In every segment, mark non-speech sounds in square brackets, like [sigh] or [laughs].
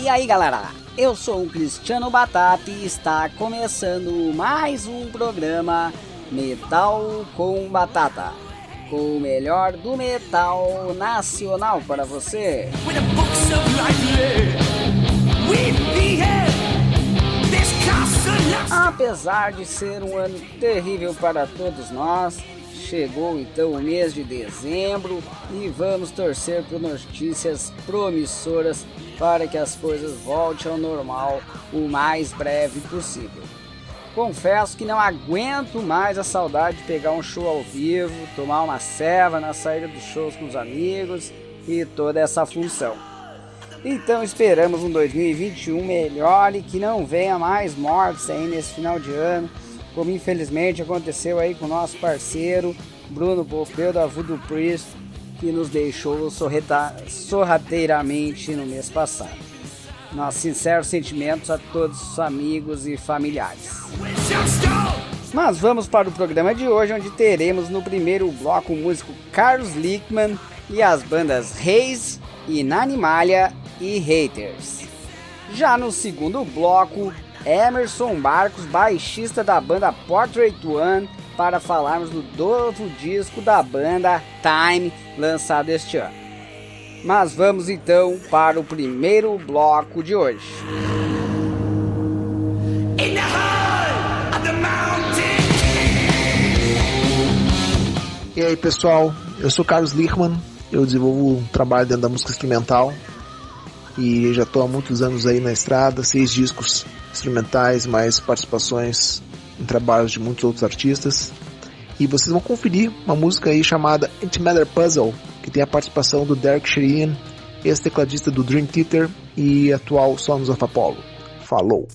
E aí galera, eu sou o Cristiano Batata e está começando mais um programa Metal com Batata com o melhor do metal nacional para você. Apesar de ser um ano terrível para todos nós, chegou então o mês de dezembro e vamos torcer por notícias promissoras para que as coisas voltem ao normal o mais breve possível. Confesso que não aguento mais a saudade de pegar um show ao vivo, tomar uma ceva na saída dos shows com os amigos e toda essa função. Então esperamos um 2021 melhor e que não venha mais mortes aí nesse final de ano, como infelizmente aconteceu aí com o nosso parceiro Bruno Popeu da Voodoo Priest, que nos deixou sorrateiramente no mês passado. Nossos sinceros sentimentos a todos os amigos e familiares. Mas vamos para o programa de hoje, onde teremos no primeiro bloco o músico Carlos Lickman e as bandas Reis, Inanimalha e Haters. Já no segundo bloco, Emerson Marcos, baixista da banda Portrait One, para falarmos do novo disco da banda Time, lançado este ano. Mas vamos então para o primeiro bloco de hoje. E aí pessoal, eu sou Carlos Lichman, eu desenvolvo um trabalho dentro da música instrumental e já estou há muitos anos aí na estrada, seis discos instrumentais, mais participações em trabalhos de muitos outros artistas. E vocês vão conferir uma música aí chamada Antimatter Puzzle, que tem a participação do Derek Sheehan, ex-tecladista do Dream Theater e atual Sons of Apollo. Falou!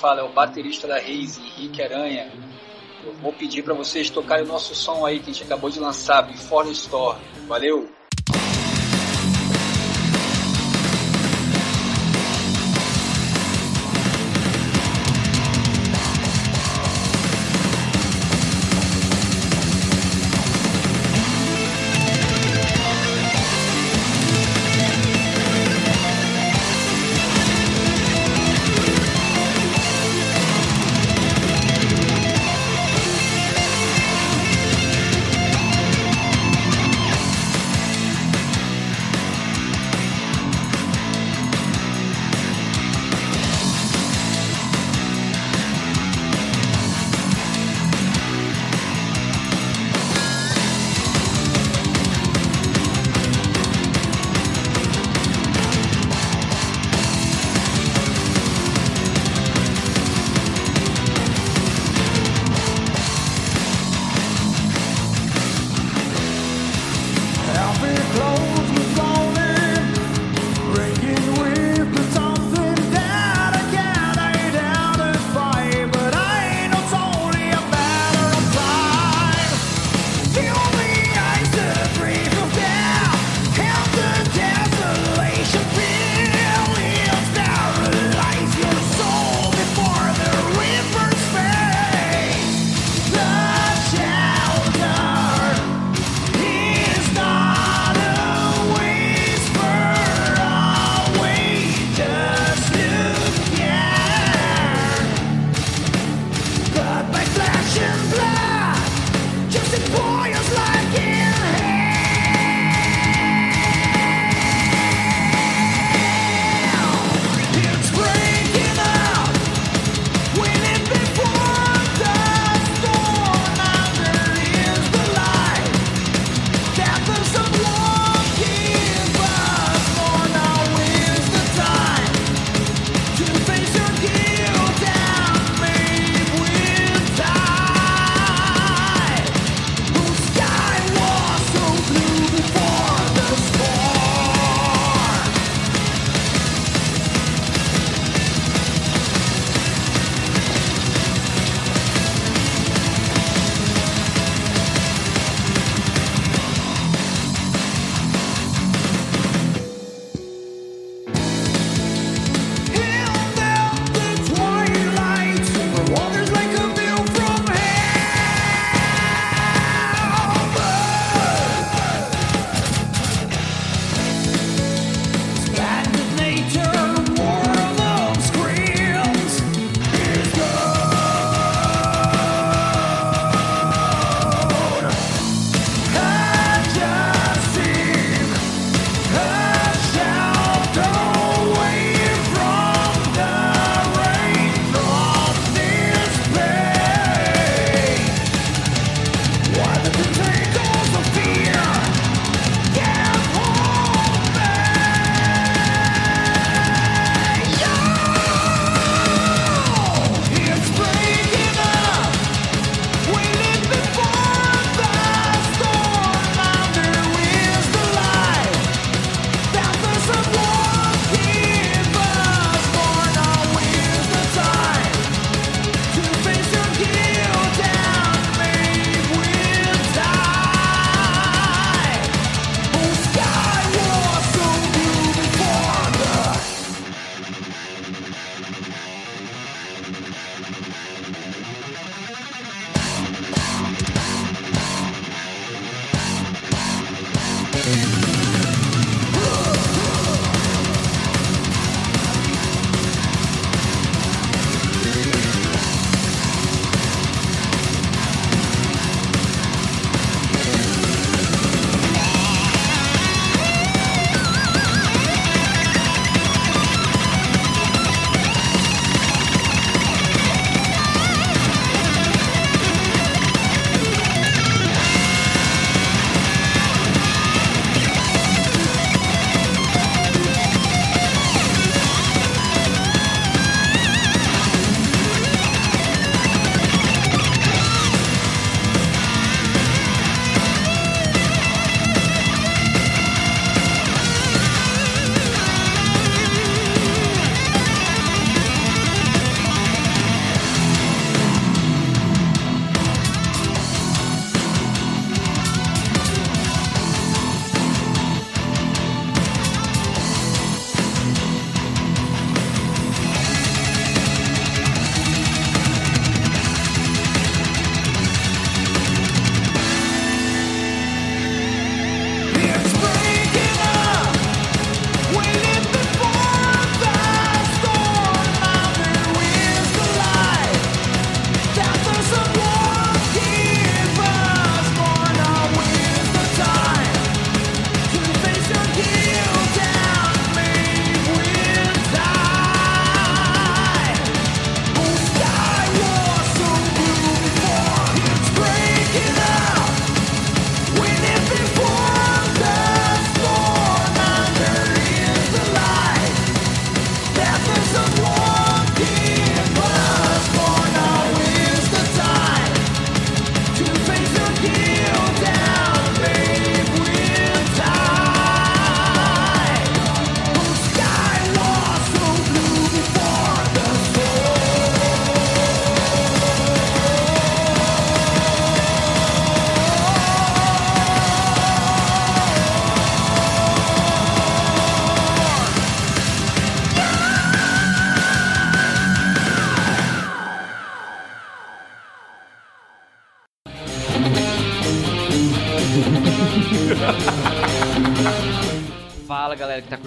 Fala é o baterista da Reise, Henrique Aranha. Eu vou pedir para vocês tocarem o nosso som aí que a gente acabou de lançar, Before the Store. Valeu!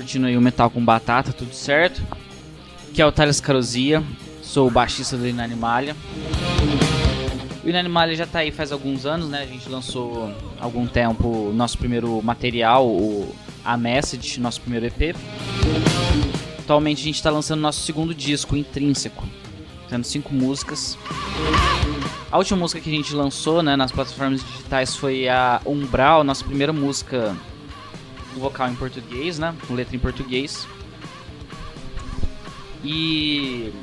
Curtindo aí o Metal com Batata, tudo certo? Aqui é o Thales Carozia, sou o baixista do Inanimalha. O Inanimalha já tá aí faz alguns anos, né? A gente lançou há algum tempo o nosso primeiro material, o A Message, nosso primeiro EP. Atualmente a gente está lançando nosso segundo disco, Intrínseco, tendo cinco músicas. A última música que a gente lançou né, nas plataformas digitais foi a Umbral, nossa primeira música vocal em português, né? Com letra em português. E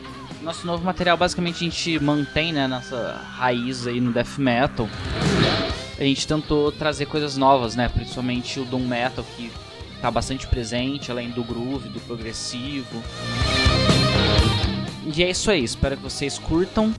nosso novo material basicamente a gente mantém né, nossa raiz aí no death metal. A gente tentou trazer coisas novas, né? Principalmente o doom metal que está bastante presente, além do groove, do progressivo. E é isso aí, espero que vocês curtam.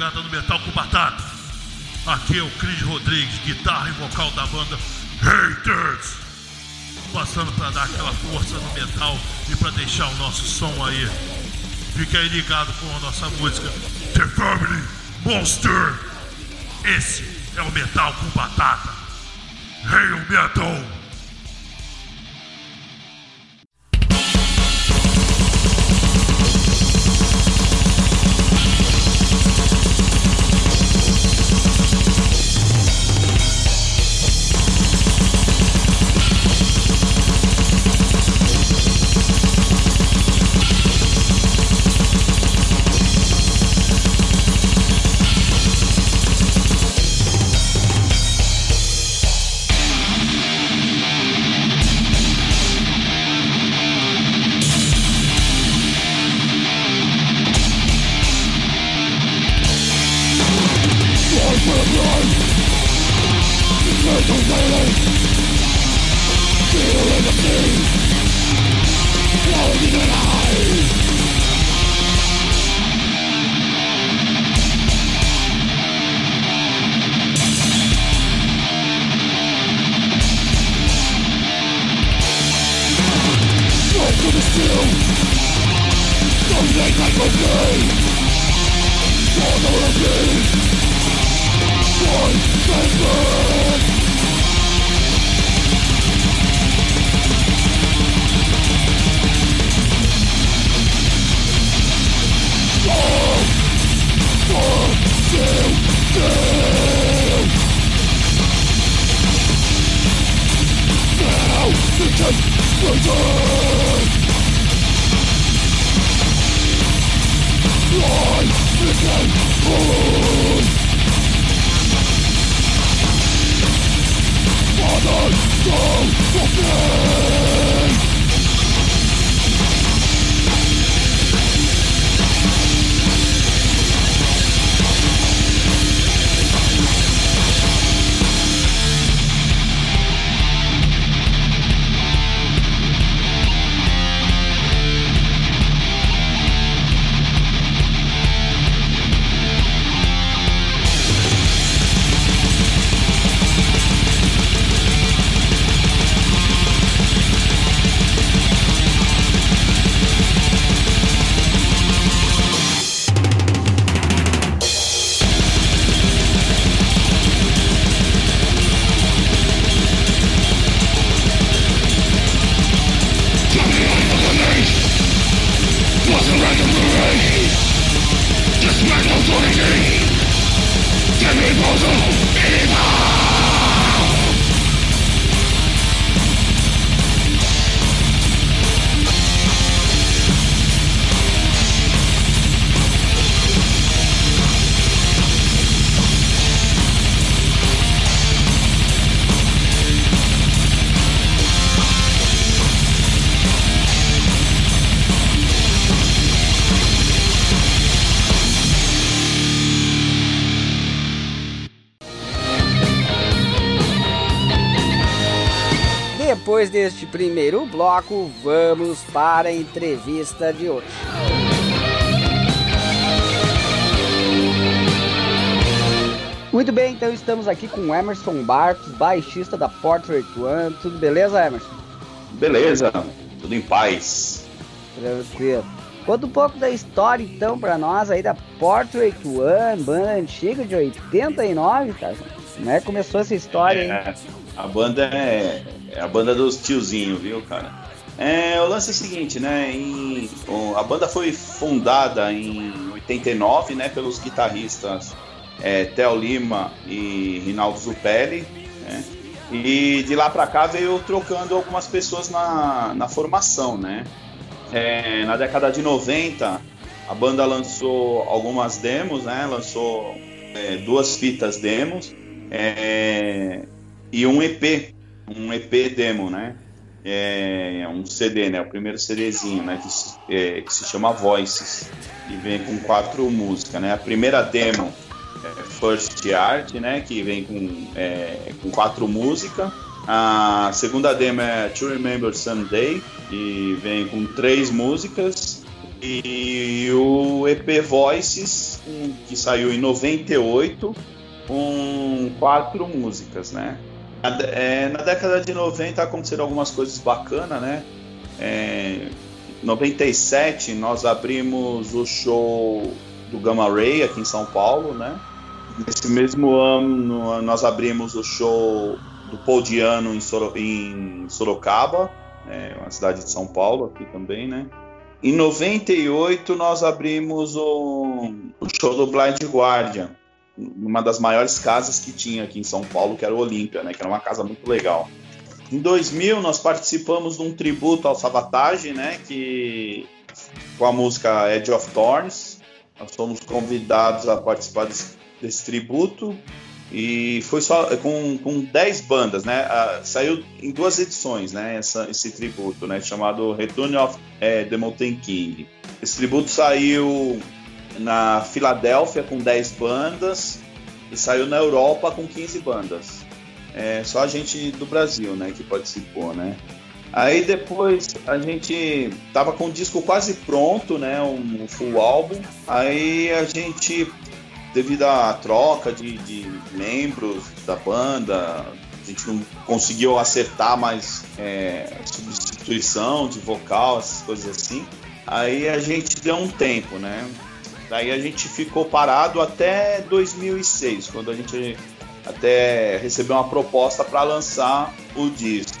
Ligada no Metal com Batata. Aqui é o Cris Rodrigues, guitarra e vocal da banda Haters. Passando para dar aquela força no metal e para deixar o nosso som aí. Fique aí ligado com a nossa música The Family Monster. Esse é o Metal com Batata. Hail Metal! Depois deste primeiro bloco, vamos para a entrevista de hoje. Muito bem, então estamos aqui com Emerson Bartos, baixista da Portrait One. Tudo beleza, Emerson? Beleza, tudo em paz. Tranquilo. Conta um pouco da história então para nós aí da Portrait One, banda antiga de 89, cara. Como é que começou essa história, é, hein? A banda é é a banda dos tiozinhos, viu, cara? É, o lance é o seguinte, né? Em, a banda foi fundada em 89, né, pelos guitarristas é, Theo Lima e Rinaldo Zupelli, né? E de lá para cá veio trocando algumas pessoas na, na formação, né? É, na década de 90, a banda lançou algumas demos, né? Lançou é, duas fitas demos é, e um EP um EP demo, né? É um CD, né? O primeiro CDzinho, né? Que, é, que se chama Voices e vem com quatro músicas, né? A primeira demo é First Art, né? Que vem com, é, com quatro músicas. A segunda demo é To Remember Someday e vem com três músicas. e o EP Voices, que saiu em 98, com quatro músicas, né? Na, é, na, década de 90 aconteceram algumas coisas bacanas, né? É, 97 nós abrimos o show do Gamma Ray aqui em São Paulo, né? Nesse mesmo ano nós abrimos o show do Poldiano em, Soro, em Sorocaba, é, uma cidade de São Paulo aqui também, né? Em 98 nós abrimos o, o show do Blind Guardian, numa das maiores casas que tinha aqui em São Paulo, que era o Olímpia, né? Que era uma casa muito legal. Em 2000 nós participamos de um tributo ao Savatage, né? Que com a música Edge of Thorns. Nós fomos convidados a participar desse, desse tributo e foi só com, com 10 bandas, né? Saiu em duas edições, né? Essa, esse tributo, né? Chamado Return of é, the Mountain King. Esse tributo saiu na Filadélfia com 10 bandas e saiu na Europa com 15 bandas. É, só a gente do Brasil, né? Que participou, né? Aí depois a gente tava com o disco quase pronto, né? Um full álbum. Aí a gente devido à troca de, de, membros da banda, a gente não conseguiu acertar mais é, substituição de vocal, essas coisas assim. Aí a gente deu um tempo, né? Daí a gente ficou parado até 2006, quando a gente até recebeu uma proposta para lançar o disco.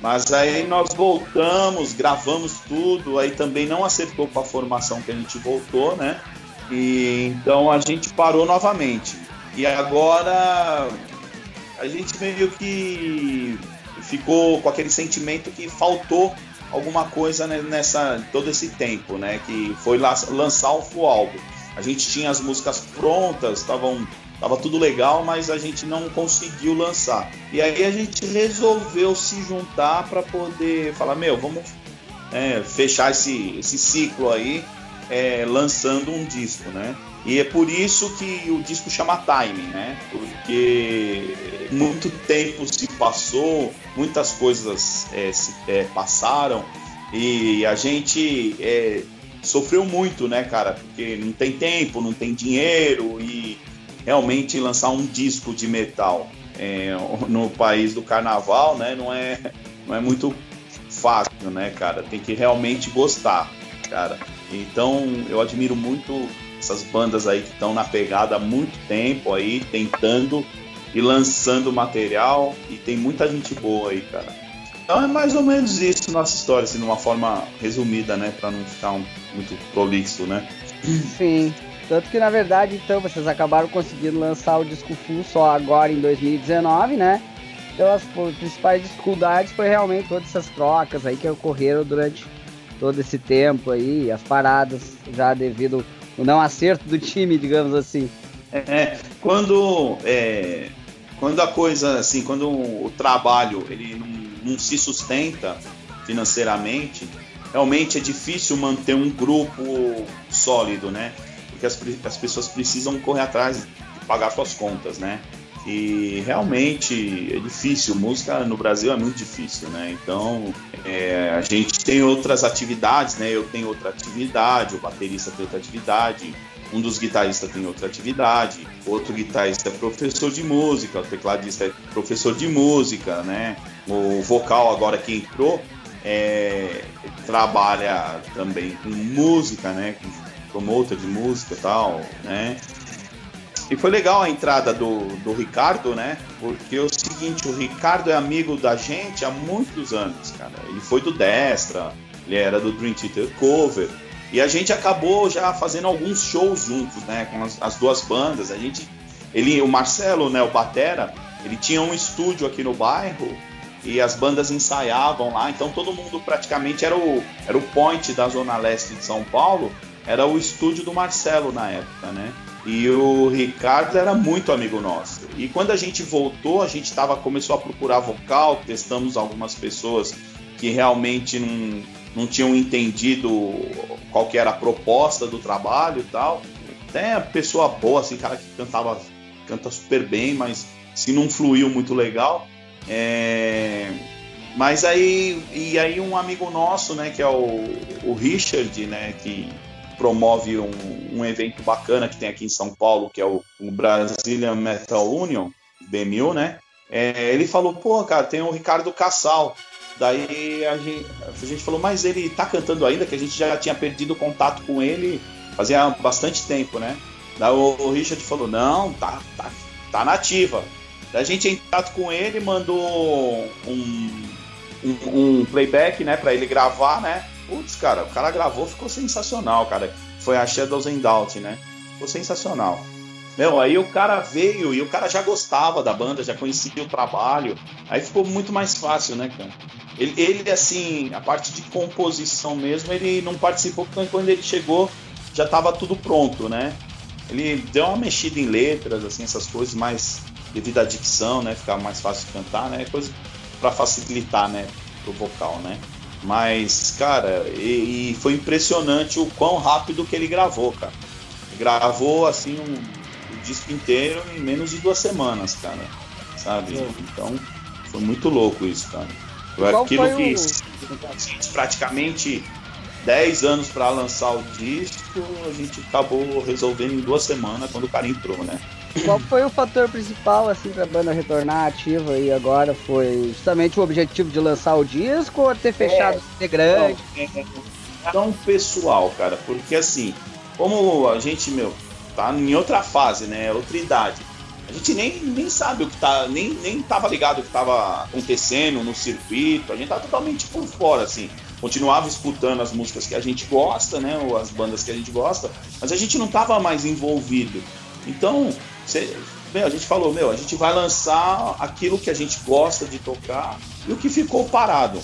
Mas aí nós voltamos, gravamos tudo, aí também não acertou com a formação que a gente voltou, né? E então a gente parou novamente. E agora a gente meio que ficou com aquele sentimento que faltou alguma coisa nessa todo esse tempo, né? Que foi lançar o full álbum. A gente tinha as músicas prontas, estavam tava tudo legal, mas a gente não conseguiu lançar. E aí a gente resolveu se juntar para poder falar, meu, vamos é, fechar esse, esse ciclo aí é, lançando um disco, né? E é por isso que o disco chama Time, né? Porque muito tempo se passou, muitas coisas é, se, é, passaram e a gente é, sofreu muito, né, cara? Porque não tem tempo, não tem dinheiro e realmente lançar um disco de metal é, no país do carnaval, né? Não é, não é muito fácil, né, cara? Tem que realmente gostar, cara. Então eu admiro muito essas bandas aí que estão na pegada há muito tempo aí, tentando e lançando material e tem muita gente boa aí, cara. Então é mais ou menos isso nossa história, assim, de uma forma resumida, né, para não ficar um, muito prolixo, né? Sim. Tanto que na verdade, então, vocês acabaram conseguindo lançar o disco full só agora em 2019, né? Então as principais dificuldades foi realmente todas essas trocas aí que ocorreram durante todo esse tempo aí, as paradas já devido ao não acerto do time, digamos assim. É, quando é, quando a coisa assim, quando o trabalho ele não, não se sustenta financeiramente, realmente é difícil manter um grupo sólido, né? Porque as, as pessoas precisam correr atrás de pagar suas contas, né? E realmente é difícil, música no Brasil é muito difícil, né? Então é, a gente tem outras atividades, né? Eu tenho outra atividade, o baterista tem outra atividade, um dos guitarristas tem outra atividade, outro guitarrista é professor de música, o tecladista é professor de música, né? O vocal agora que entrou é, trabalha também com música, né? Com promotor de música e tal, né? E foi legal a entrada do, do Ricardo, né? Porque é o seguinte, o Ricardo é amigo da gente há muitos anos, cara. Ele foi do Destra, ele era do Dream Theater Cover. E a gente acabou já fazendo alguns shows juntos, né? Com as, as duas bandas. A gente. Ele, o Marcelo, né, o Batera, ele tinha um estúdio aqui no bairro e as bandas ensaiavam lá, então todo mundo praticamente era o, era o point da Zona Leste de São Paulo, era o estúdio do Marcelo na época, né? E o Ricardo era muito amigo nosso. E quando a gente voltou, a gente tava, começou a procurar vocal, testamos algumas pessoas que realmente não, não tinham entendido qual que era a proposta do trabalho e tal. Até pessoa boa, assim, cara que cantava, canta super bem, mas se não fluiu muito legal. É... Mas aí, e aí um amigo nosso, né, que é o, o Richard, né, que promove um, um evento bacana que tem aqui em São Paulo, que é o, o Brazilian Metal Union, BMU, né? É, ele falou, pô, cara, tem o Ricardo Cassal. Daí a gente, a gente falou, mas ele tá cantando ainda, que a gente já tinha perdido contato com ele fazia bastante tempo, né? Daí o, o Richard falou, não, tá, tá, tá nativa. Daí a gente em contato com ele, mandou um, um, um playback, né, pra ele gravar, né? Putz, cara, o cara gravou, ficou sensacional, cara. Foi a Shadows and Doubt, né? Ficou sensacional. Meu, aí o cara veio e o cara já gostava da banda, já conhecia o trabalho. Aí ficou muito mais fácil, né, cara? Ele, ele assim, a parte de composição mesmo, ele não participou porque quando ele chegou já estava tudo pronto, né? Ele deu uma mexida em letras, assim, essas coisas mais devido à dicção, né? Ficar mais fácil de cantar, né? Coisa para facilitar, né? Pro vocal, né? Mas, cara, e, e, foi impressionante o quão rápido que ele gravou, cara. Gravou, assim, um, o disco inteiro em menos de duas semanas, cara. Sabe? É. Então, foi muito louco isso, cara. Qual Aquilo que o... praticamente 10 anos para lançar o disco, a gente acabou resolvendo em duas semanas quando o cara entrou, né? Qual foi o fator principal assim para a banda retornar ativa e agora foi justamente o objetivo de lançar o disco ou ter fechado é, o integrante? É, é, tão pessoal, cara, porque assim, como a gente, meu, tá em outra fase, né, outra idade. A gente nem, nem sabe o que tá, nem, nem tava ligado o que tava acontecendo no circuito, a gente tá totalmente por fora, assim continuava escutando as músicas que a gente gosta, né, ou as bandas que a gente gosta, mas a gente não estava mais envolvido. Então, cê, meu, a gente falou, meu, a gente vai lançar aquilo que a gente gosta de tocar e o que ficou parado.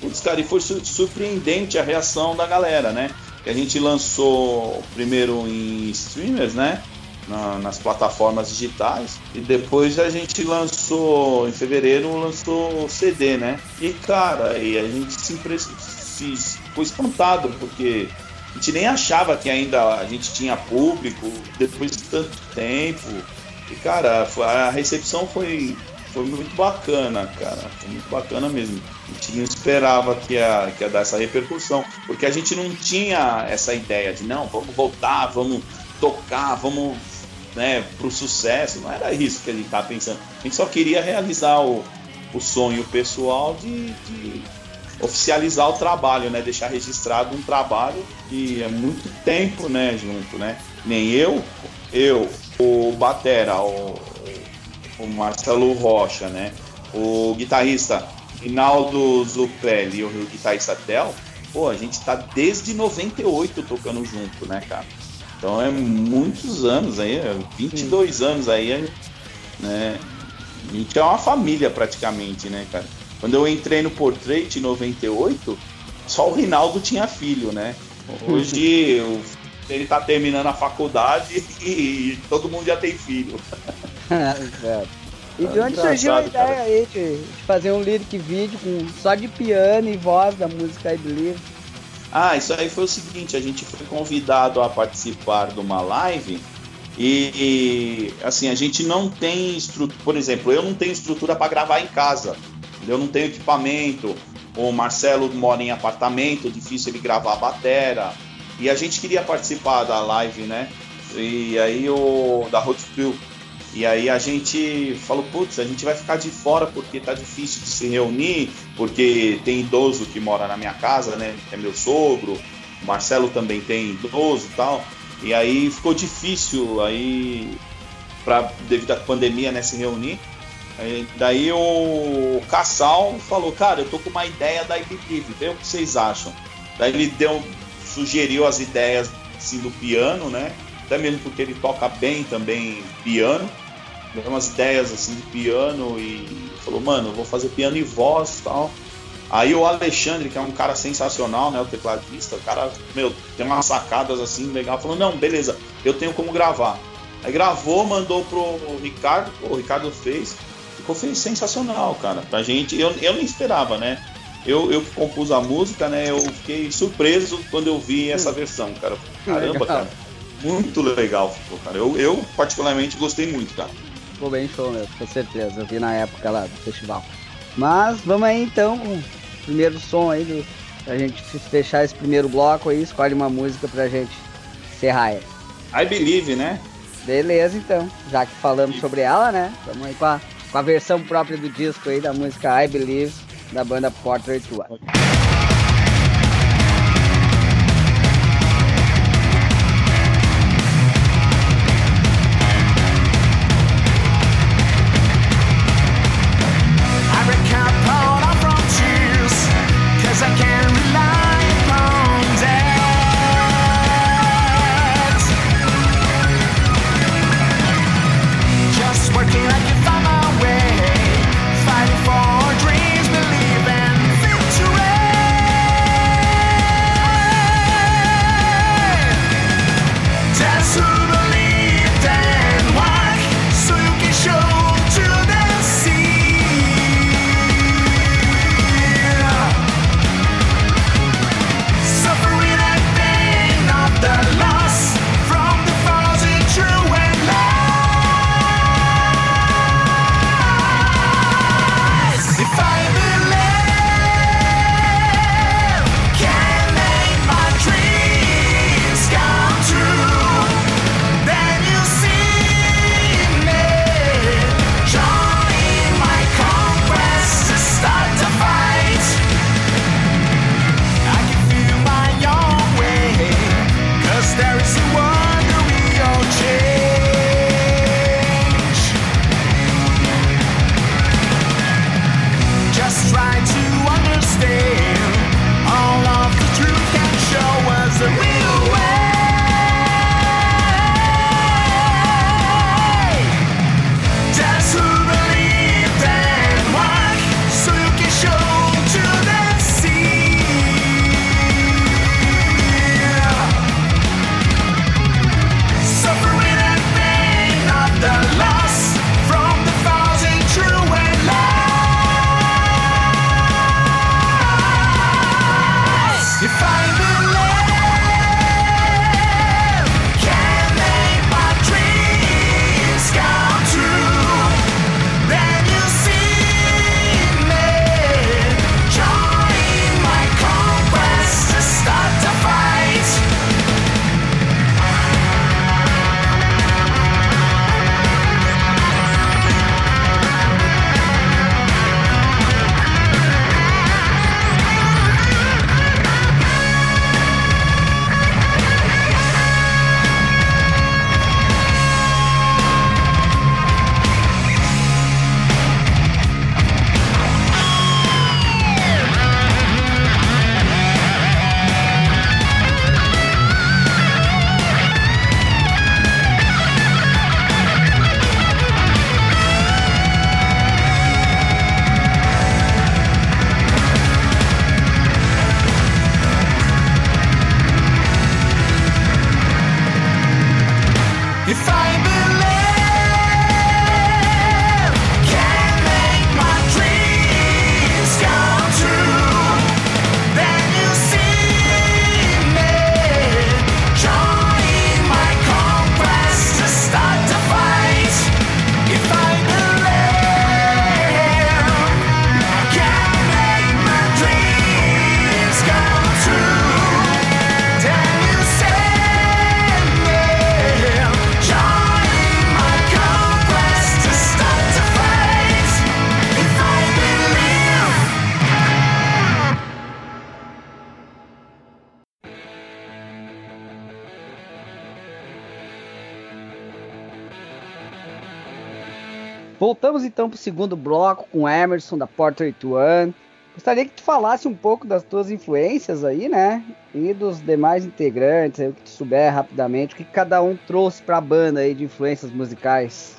Putz, cara, e foi surpreendente a reação da galera, né? Que a gente lançou primeiro em streamers, né? Na, nas plataformas digitais e depois a gente lançou em fevereiro lançou CD, né? E cara, e a gente se impressionou fiz, fui espantado, porque a gente nem achava que ainda a gente tinha público depois de tanto tempo. E, cara, a recepção foi, foi muito bacana, cara. Foi muito bacana mesmo. A gente não esperava que ia, que ia dar essa repercussão, porque a gente não tinha essa ideia de, não, vamos voltar, vamos tocar, vamos né, pro sucesso. Não era isso que a gente estava pensando. A gente só queria realizar o, o sonho pessoal de, de oficializar o trabalho, né? Deixar registrado um trabalho que é muito tempo, né? Junto, né? Nem eu, eu, o Batera, o, o Marcelo Rocha, né? O guitarrista Rinaldo Zupelli e o guitarrista Tel, pô, a gente tá desde 98 tocando junto, né, cara? Então é muitos anos aí, 22 Sim. anos aí, né? A gente é uma família praticamente, né, cara? Quando eu entrei no Portrait em 98, só o Rinaldo tinha filho, né? Hoje ele tá terminando a faculdade e todo mundo já tem filho. É, e de onde surgiu a ideia cara. aí de, fazer um lyric vídeo com, só de piano e voz da música I Believe? Ah, isso aí foi o seguinte, a gente foi convidado a participar de uma live e, e assim, a gente não tem estrutura, por exemplo, eu não tenho estrutura para gravar em casa eu não tenho equipamento, o Marcelo mora em apartamento, difícil ele gravar a batera. E a gente queria participar da live, né? E aí o da Road Crew. E aí a gente falou, putz, a gente vai ficar de fora porque tá difícil de se reunir, porque tem idoso que mora na minha casa, né? É meu sogro, o Marcelo também tem idoso e tal. E aí ficou difícil aí, pra, devido à pandemia, né, se reunir. Aí, daí o Cassal falou, cara, eu tô com uma ideia da Ibelive, vê o que vocês acham. Daí ele deu, sugeriu as ideias assim, do piano, né? Até mesmo porque ele toca bem também piano. Deu umas ideias assim de piano e falou, mano, eu vou fazer piano e voz e tal. Aí o Alexandre, que é um cara sensacional, né? O tecladista, o cara, meu, tem umas sacadas assim legal, falou, não, beleza, eu tenho como gravar. Aí gravou, mandou pro Ricardo, o Ricardo fez ficou sensacional, cara. Pra gente, eu, eu não esperava, né? Eu, eu compus a música, né? Eu fiquei surpreso quando eu vi essa versão, cara. Caramba, cara. Muito legal ficou, cara. Eu, eu particularmente gostei muito, cara. Ficou bem show mesmo, com certeza. Eu vi na época lá do festival. Mas vamos aí então com o primeiro som aí do, pra gente fechar esse primeiro bloco aí, escolhe uma música pra gente encerrar ele. I Believe, né? Beleza então, já que falamos sobre ela, né? Vamos aí com a, com a versão própria do disco aí da música I Believe da banda Portrait One. Voltamos então para o segundo bloco com Emerson da Portrait One. Gostaria que tu falasse um pouco das tuas influências aí, né? E dos demais integrantes, o que tu souber rapidamente, o que cada um trouxe para a banda aí de influências musicais.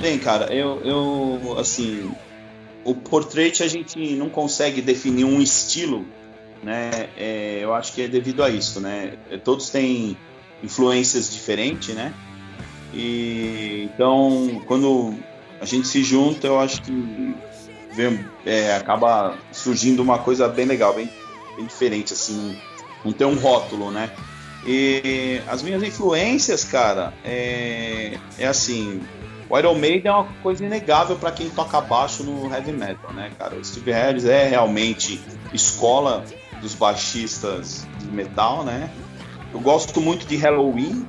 Bem, cara, eu, eu assim, o Portrait a gente não consegue definir um estilo, né? É, eu acho que é devido a isso, né? Todos têm influências diferentes, né? E então, quando a gente se junta, eu acho que vem, é, acaba surgindo uma coisa bem legal, bem, bem diferente, assim, não tem um rótulo, né? E as minhas influências, cara, é, é assim, o Iron Maiden é uma coisa inegável para quem toca baixo no heavy metal, né, cara? O Steve Harris é realmente escola dos baixistas de metal, né? Eu gosto muito de Halloween,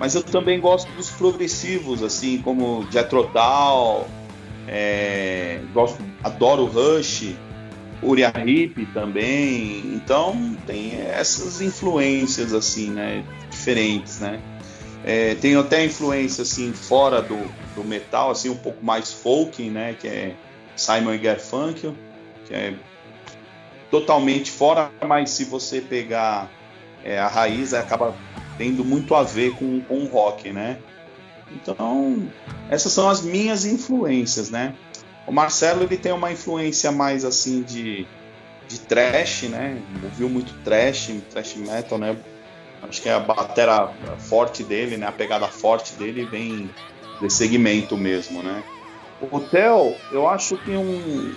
mas eu também gosto dos progressivos, assim, como Jethro Tull, é, gosto, adoro Rush, Uriah Heep também, então tem essas influências, assim, né, diferentes, né? É, tem até influência, assim, fora do, do metal, assim, um pouco mais folk, né, que é Simon Garfunkel, que é totalmente fora, mas se você pegar é, a raiz, acaba tendo muito a ver com, com o rock, né? Então, essas são as minhas influências, né? O Marcelo ele tem uma influência mais assim de, de trash, né? Ouviu muito trash, trash metal, né? Acho que é a batera forte dele, né? A pegada forte dele vem desse segmento mesmo, né? O Theo, eu acho que um,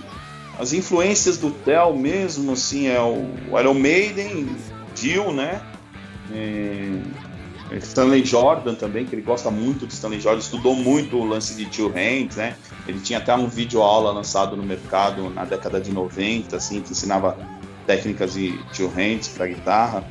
as influências do Theo mesmo, assim, é o Iron Maiden, Dio, né? É, Stanley Jordan também, que ele gosta muito de Stanley Jordan, estudou muito o lance de Two Hands, né? Ele tinha até um vídeo aula lançado no mercado na década de 90, assim, que ensinava técnicas de Two Hands para guitarra.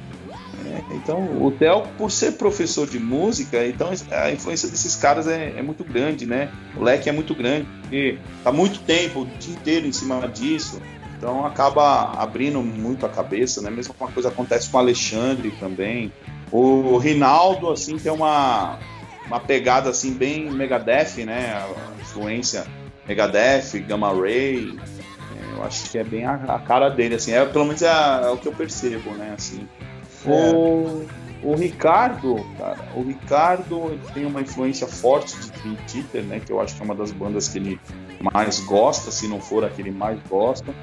É, então, o Theo, por ser professor de música, então a influência desses caras é, é muito grande, né? O leque é muito grande, porque tá muito tempo, o dia inteiro em cima disso. Então acaba abrindo muito a cabeça, né? Mesma coisa acontece com o Alexandre também. O Rinaldo, assim, tem uma, uma pegada, assim, bem Megadeth, né? A influência Megadeth, Gamma Ray. É, eu acho que é bem a, a, cara dele, assim. É, pelo menos é, é o que eu percebo, né? Assim. O, o Ricardo, cara, o Ricardo tem uma influência forte de Dream Theater, né? Que eu acho que é uma das bandas que ele mais gosta, se não for a que ele mais gosta.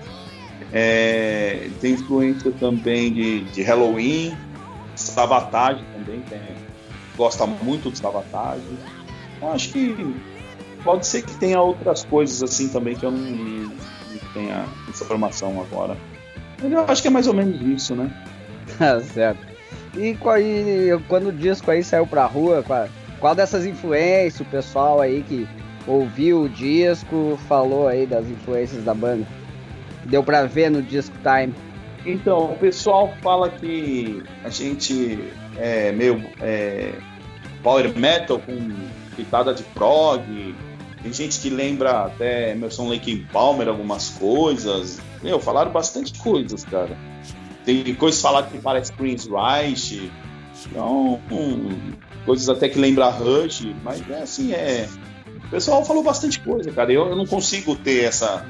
É, tem influência também de, de Halloween, Sabotage também, tem, gosta muito de Sabotage. Eu acho que pode ser que tenha outras coisas assim também que eu não, não tenha informação agora. Mas eu acho que é mais ou menos isso, né? [laughs] Tá certo. E, e quando o disco aí saiu pra rua, qual, qual dessas influências o pessoal aí que ouviu o disco falou aí das influências da banda? Deu pra ver no Disco Time. Então, o pessoal fala que a gente é meio é, power metal com pitada de prog. Tem gente que lembra até Emerson Lake Palmer algumas coisas. Meu, falaram bastante coisas, cara. Tem coisas faladas que parece Prince Reich. Então, um, coisas até que lembra Rush, mas é assim, é. O pessoal falou bastante coisa, cara. Eu, eu não consigo ter essa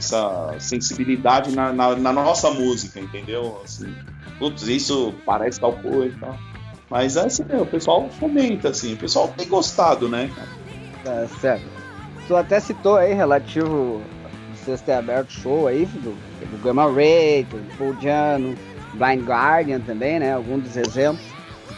essa sensibilidade na, na, na nossa música, entendeu? Assim, putz, isso parece tal coisa e tal. Mas assim, o pessoal comenta, assim, o pessoal tem gostado, né? Tá certo. Tu até citou aí relativo vocês ter aberto show aí do, do Gamma Ray, do Paul Blind Guardian também, né? Alguns dos exemplos.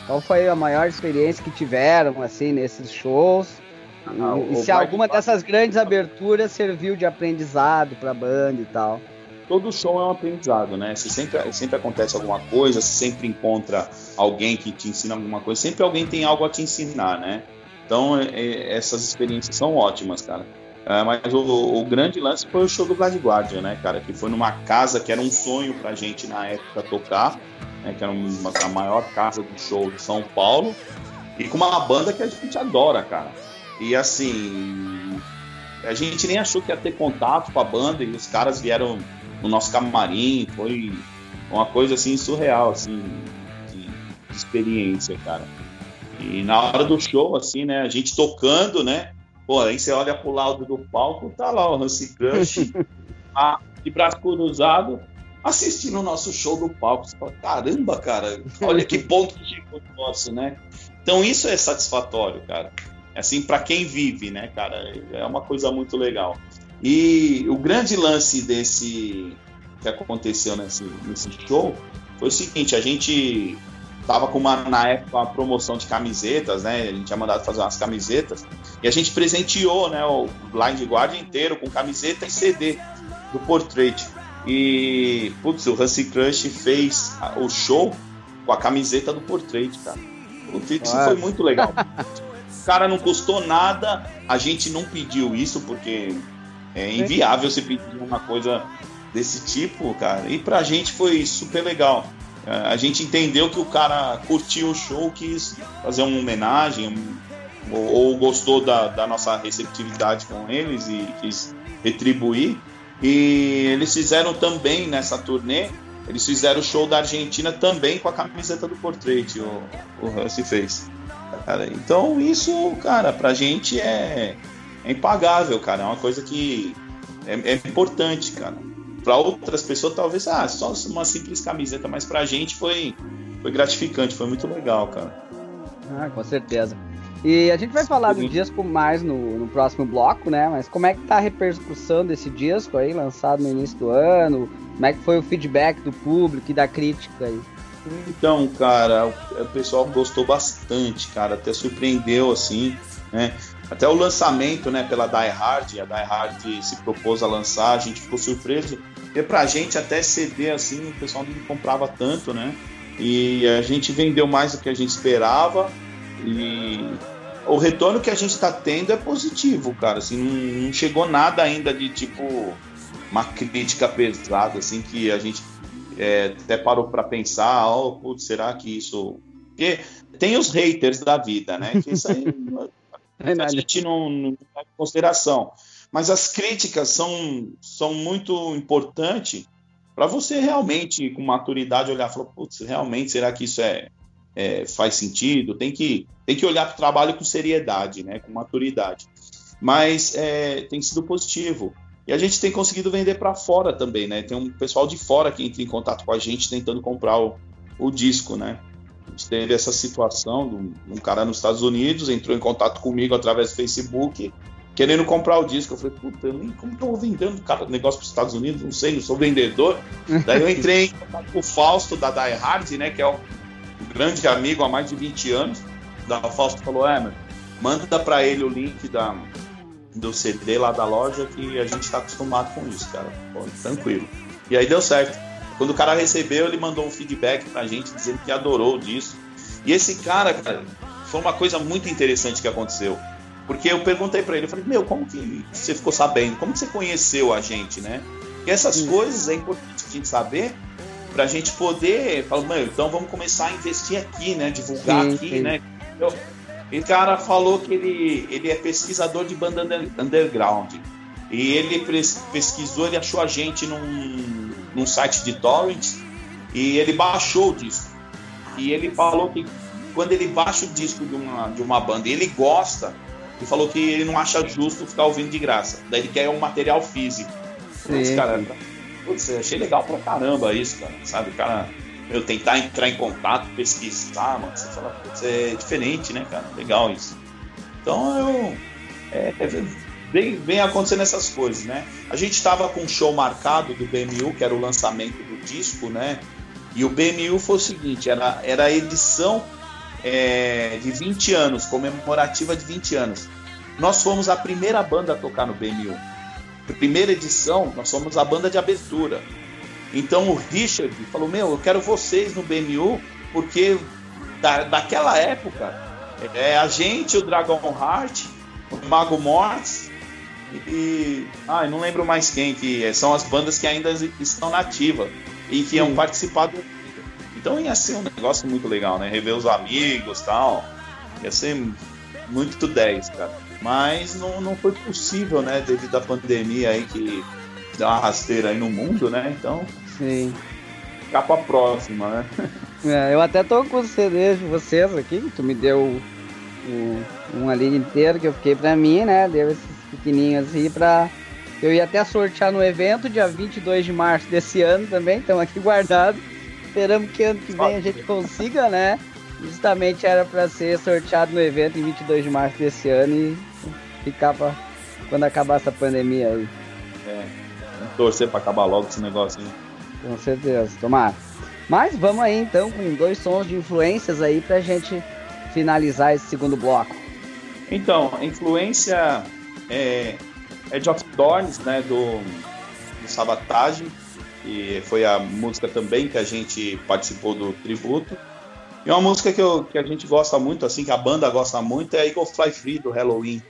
Qual foi a maior experiência que tiveram, assim, nesses shows? Ah, e se alguma dessas grandes aberturas serviu de aprendizado para a banda e tal. Todo show é um aprendizado, né? Se sempre, sempre acontece alguma coisa, se sempre encontra alguém que te ensina alguma coisa, sempre alguém tem algo a te ensinar, né? Então, é, é essas experiências são ótimas, cara. É, mas o, o, grande lance foi o show do Blood Guardian, né, cara? Que foi numa casa que era um sonho pra gente na época tocar, né, que era uma, a maior casa do show de São Paulo, e com uma banda que a gente adora, cara. E assim, a gente nem achou que ia ter contato com a banda e os caras vieram no nosso camarim, foi uma coisa assim surreal, assim, de, de experiência, cara. E na hora do show, assim, né, a gente tocando, né, pô, aí você olha pro lado do palco, tá lá o Hansi Crush, [laughs] a, de braço cruzado, assistindo o nosso show do palco. Você fala, caramba, cara, olha que [laughs] ponto que chegou o nosso, né? Então isso é satisfatório, cara assim, para quem vive, né, cara? É uma coisa muito legal. E o grande lance desse que aconteceu nesse, nesse show foi o seguinte: a gente tava com uma, na época, uma promoção de camisetas, né? A gente tinha mandado fazer umas camisetas e a gente presenteou, né, o Blind Guardian inteiro com camiseta e CD do Portrait. E, putz, o Hansi Crush fez o show com a camiseta do Portrait, cara. Isso foi muito legal. [laughs] cara não custou nada, a gente não pediu isso porque é inviável você pedir uma coisa desse tipo, cara. E pra gente foi super legal. É, a gente entendeu que o cara curtiu o show, quis fazer uma homenagem, ou, ou gostou da, da, nossa receptividade com eles e quis retribuir. E eles fizeram também nessa turnê, eles fizeram o show da Argentina também com a camiseta do Portrait, o, o Hussey fez. Cara, então isso, cara, pra gente é, é impagável, cara. É uma coisa que é, é importante, cara. Para outras pessoas talvez ah só uma simples camiseta mas para a gente foi foi gratificante foi muito legal cara. Ah com certeza. E a gente vai falar do disco mais no, no próximo bloco né? Mas como é que tá a repercussão desse disco aí lançado no início do ano? Como é que foi o feedback do público e da crítica aí então cara o, pessoal gostou bastante cara até surpreendeu assim né até o lançamento, né, pela Die Hard, a Die Hard se propôs a lançar, a gente ficou surpreso, porque pra gente até CD assim, o pessoal não comprava tanto, né? E a gente vendeu mais do que a gente esperava e o retorno que a gente está tendo é positivo, cara. Assim, não, não, chegou nada ainda de tipo uma crítica pesada, assim, que a gente é, até parou para pensar, oh, putz, será que isso. Porque tem os haters da vida, né? Que isso aí [laughs] a gente não, não leva em consideração. Mas as críticas são, são muito importantes para você realmente, com maturidade, olhar e falar, putz, realmente, será que isso é, é, faz sentido? Tem que, tem que olhar para o trabalho com seriedade, né, com maturidade. Mas é, tem sido positivo. E a gente tem conseguido vender para fora também, né? Tem um pessoal de fora que entra em contato com a gente tentando comprar o, o disco, né? A gente teve essa situação de um cara nos Estados Unidos entrou em contato comigo através do Facebook, querendo comprar o disco. Eu falei, puta, como que eu vou vendendo cara, negócio para os Estados Unidos? Não sei, não sou vendedor. [laughs] Daí eu entrei em contato com o Fausto da Die Hard, né, que é um, grande amigo há mais de 20 anos. Da Fausto falou, é, meu, manda para ele o link da, do CD lá da loja que a gente está acostumado com isso, cara. Pô, tranquilo. E aí deu certo. Quando o cara recebeu, ele mandou um feedback pra gente dizendo que adorou disso. E esse cara, cara, foi uma coisa muito interessante que aconteceu. Porque eu perguntei para ele, eu falei, meu, como que você ficou sabendo? Como que você conheceu a gente, né? E essas coisas é importante a gente saber pra gente poder falar, meu, então vamos começar a investir aqui, né? Divulgar sim, aqui, sim. né? Então, esse cara falou que ele, ele é pesquisador de banda underground. E ele pesquisou, ele achou a gente num, num site de torrents e ele baixou o disco. E ele falou que quando ele baixa o disco de uma, de uma banda e ele gosta, ele falou que ele não acha justo ficar ouvindo de graça. Daí ele quer um material físico. Putz, cara, putz, achei legal pra caramba isso, cara. Sabe, cara eu tentar entrar em contato, pesquisar, mano. Você fala, putz, é diferente, né, cara? Legal isso. Então eu. É, é vem, vem acontecendo essas coisas, né? A gente estava com um show marcado do BMU, que era o lançamento do disco, né? E o BMU foi o seguinte, era, era a edição é, de 20 anos, comemorativa de 20 anos. Nós fomos a primeira banda a tocar no BMU. Primeira edição, nós fomos a banda de abertura. Então o Richard falou, meu, eu quero vocês no BMU, porque da, daquela época, é, a gente, o Dragon Heart, o Mago Mortis e. Ah, não lembro mais quem, que é, são as bandas que ainda estão nativas e que iam participar do. Então ia ser um negócio muito legal, né? Rever os amigos tal. Ia ser muito 10, cara. Mas não, não foi possível, né? Devido à pandemia aí que dá uma rasteira aí no mundo, né? Então. Sim. Ficar pra próxima, né? [laughs] É, eu até tô com os CDs de vocês aqui, tu me deu um, uma linha inteira que eu fiquei pra mim, né? Deu esses pequenininhos assim pra. Eu ia até sortear no evento, dia 22 de março desse ano também, estão aqui guardados. Esperamos que ano que vem a gente consiga, né? Justamente era para ser sorteado no evento em 22 de março desse ano e ficar pra quando acabar essa pandemia aí. É, vamos torcer para acabar logo esse negócio aí. Com certeza, tomar. Mas vamos aí então com dois sons de influências aí pra gente finalizar esse segundo bloco. Então, influência é Edge of Thorns, né, do, do Sabotage, que foi a música também que a gente participou do tributo. E uma música que, eu, que a gente gosta muito, assim, que a banda gosta muito, é Eagle Fly Free do Halloween.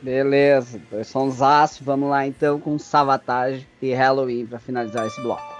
Beleza, dois sonsaço. Vamos lá então com Savatage e Halloween para finalizar esse bloco.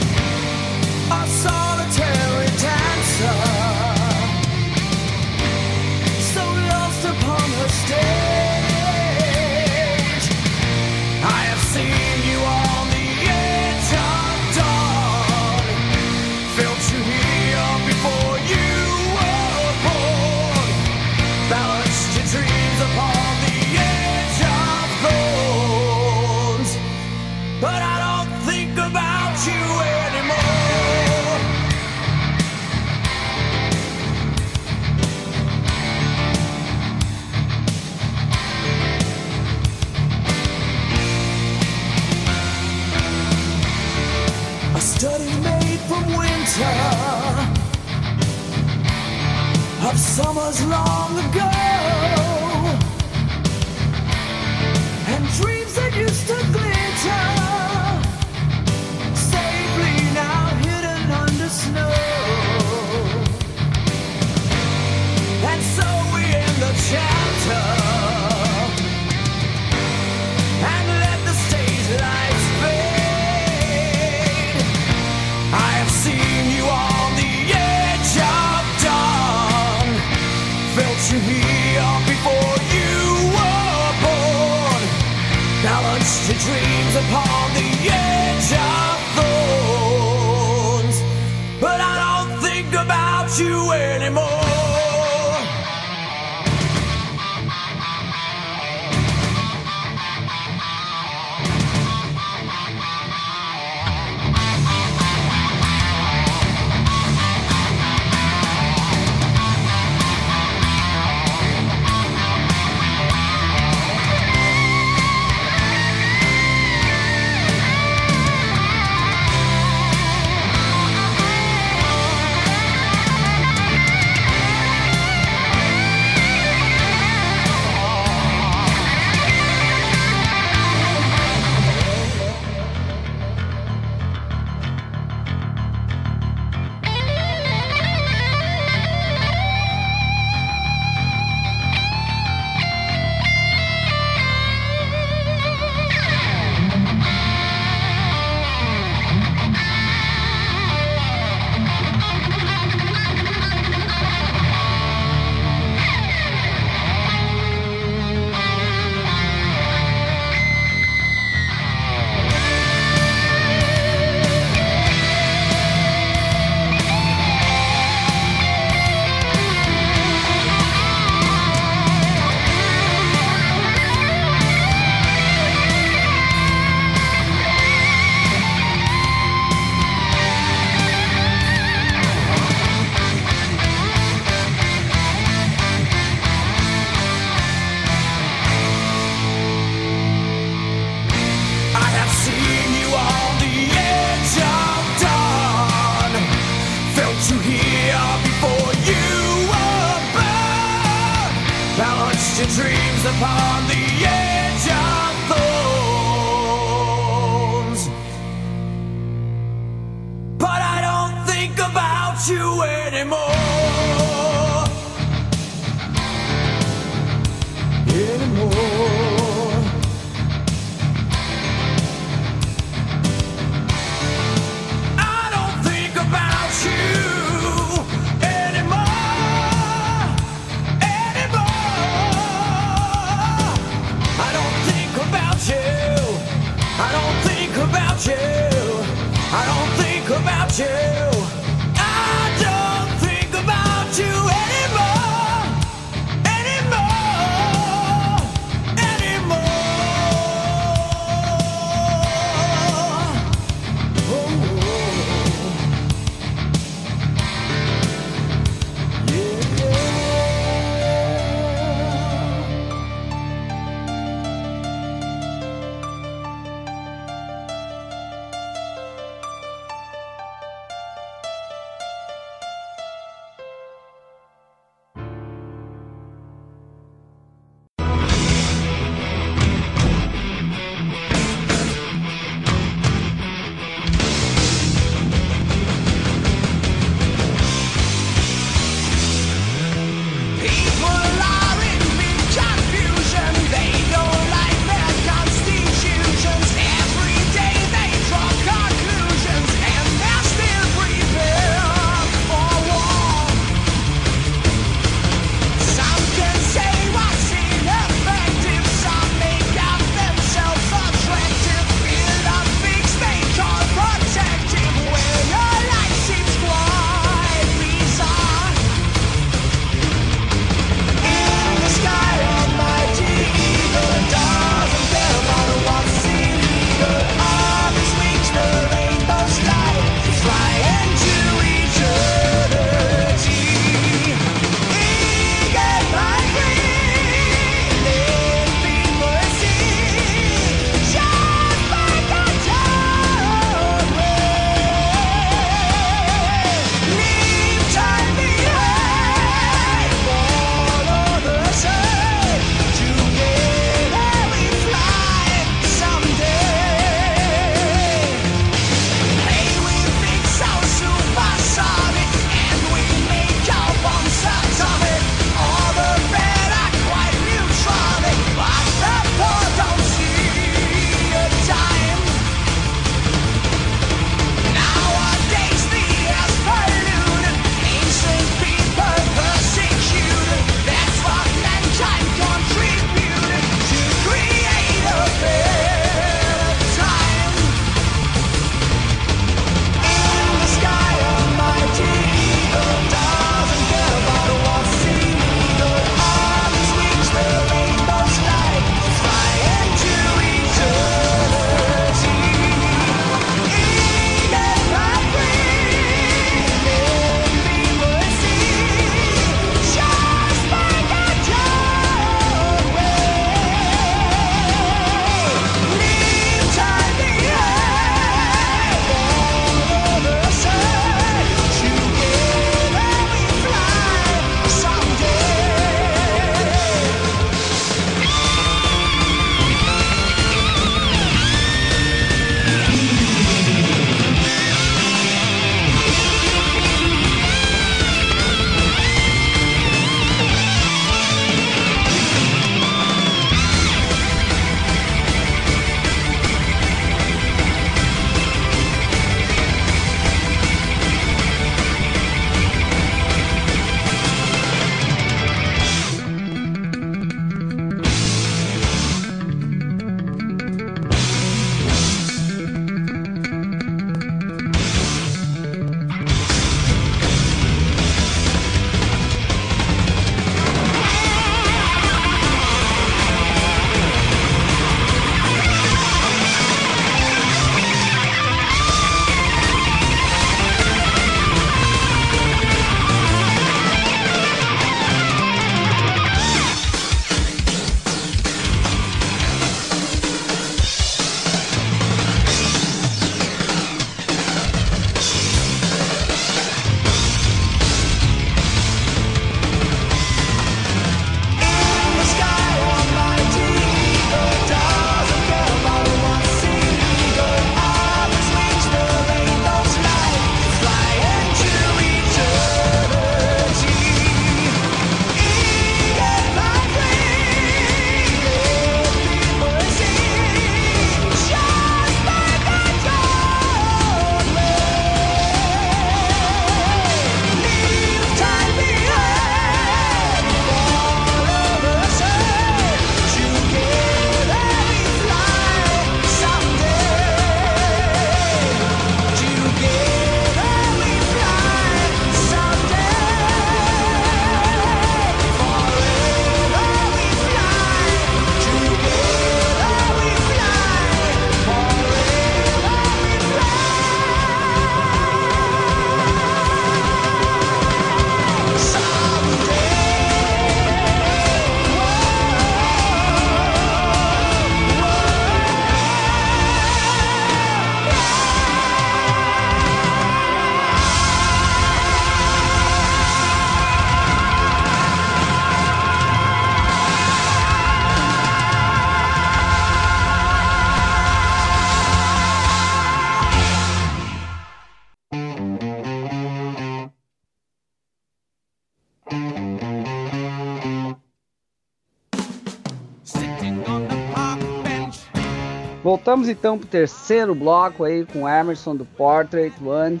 Voltamos então para o terceiro bloco aí com Emerson do Portrait One.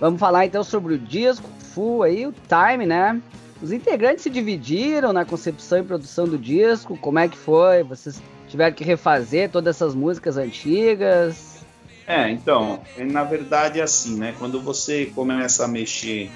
Vamos falar então sobre o disco full aí, o Time, né? Os integrantes se dividiram na concepção e produção do disco. Como é que foi? Vocês tiveram que refazer todas essas músicas antigas? É, então, na verdade é assim, né? Quando você começa a mexer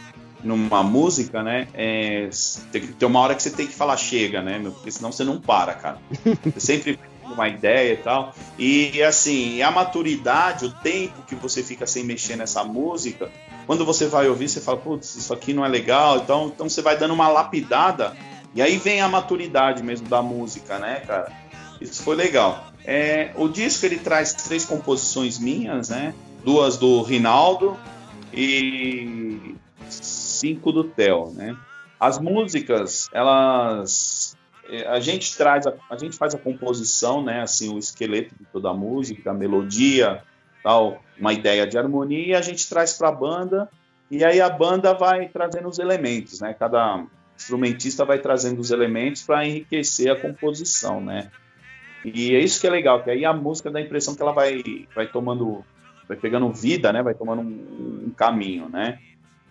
numa música, né? É, tem, tem uma hora que você tem que falar chega, né? Porque senão você não para, cara. [laughs] Você sempre uma ideia e tal. E assim, a maturidade, o tempo que você fica sem mexer nessa música, quando você vai ouvir, você fala, putz, isso aqui não é legal, então, então você vai dando uma lapidada, e aí vem a maturidade mesmo da música, né, cara? Isso foi legal. É, o disco ele traz três composições minhas, né? Duas do Rinaldo e cinco do Theo, né? As músicas, elas a gente traz a, a, gente faz a composição, né, assim, o esqueleto de toda a música, a melodia, tal, uma ideia de harmonia, e a gente traz para a banda e aí a banda vai trazendo os elementos, né? Cada instrumentista vai trazendo os elementos para enriquecer a composição, né? E é isso que é legal, que aí a música dá a impressão que ela vai, vai tomando, vai pegando vida, né? Vai tomando um, um caminho, né?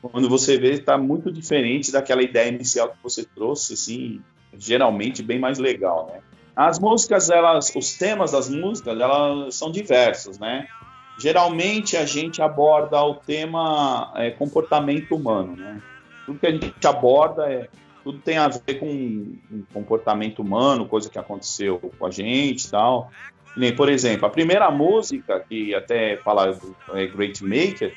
Quando você vê, está muito diferente daquela ideia inicial que você trouxe, assim, geralmente bem mais legal, né? As músicas, elas, os temas das músicas, elas são diversos, né? Geralmente a gente aborda o tema é, comportamento humano, né? Tudo que a gente aborda é tudo tem a ver com comportamento humano, coisa que aconteceu com a gente e tal. Nem, por exemplo, a primeira música, que até fala do é, Great Maker,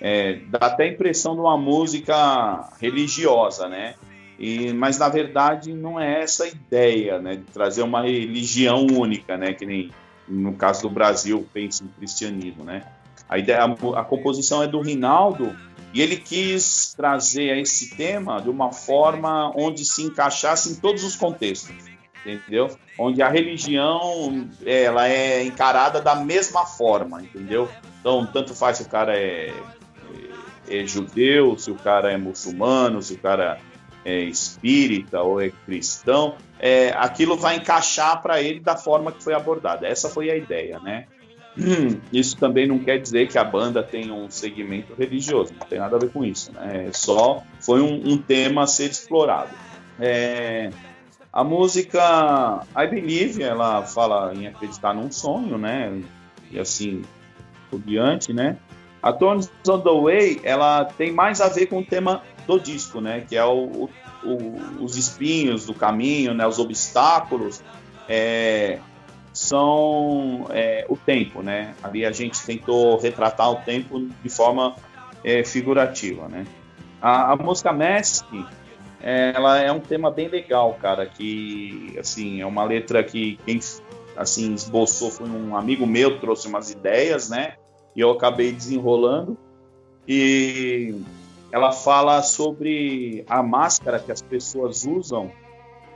é, dá até a impressão de uma música religiosa, né? E, mas na verdade não é essa a ideia, né, de trazer uma religião única, né, que nem no caso do Brasil pensa em cristianismo, né. A ideia, a, a composição é do Rinaldo e ele quis trazer esse tema de uma forma onde se encaixasse em todos os contextos, entendeu? Onde a religião ela é encarada da mesma forma, entendeu? Então tanto faz se o cara é, é, é judeu, se o cara é muçulmano, se o cara é espírita ou é cristão, é, aquilo vai encaixar para ele da forma que foi abordada. Essa foi a ideia, né? Hum, isso também não quer dizer que a banda tem um segmento religioso, não tem nada a ver com isso, né? É só foi um, um tema a ser explorado. É, a música I Believe, ela fala em acreditar num sonho, né? E assim por diante, né? A Turns on the Way, ela tem mais a ver com o tema do disco, né? Que é o, o, os espinhos do caminho, né? Os obstáculos é, são é, o tempo, né? Ali a gente tentou retratar o tempo de forma é, figurativa, né? A, a música Mask, ela é um tema bem legal, cara. Que assim é uma letra que quem assim esboçou foi um amigo meu trouxe umas ideias, né? E eu acabei desenrolando e ela fala sobre a máscara que as pessoas usam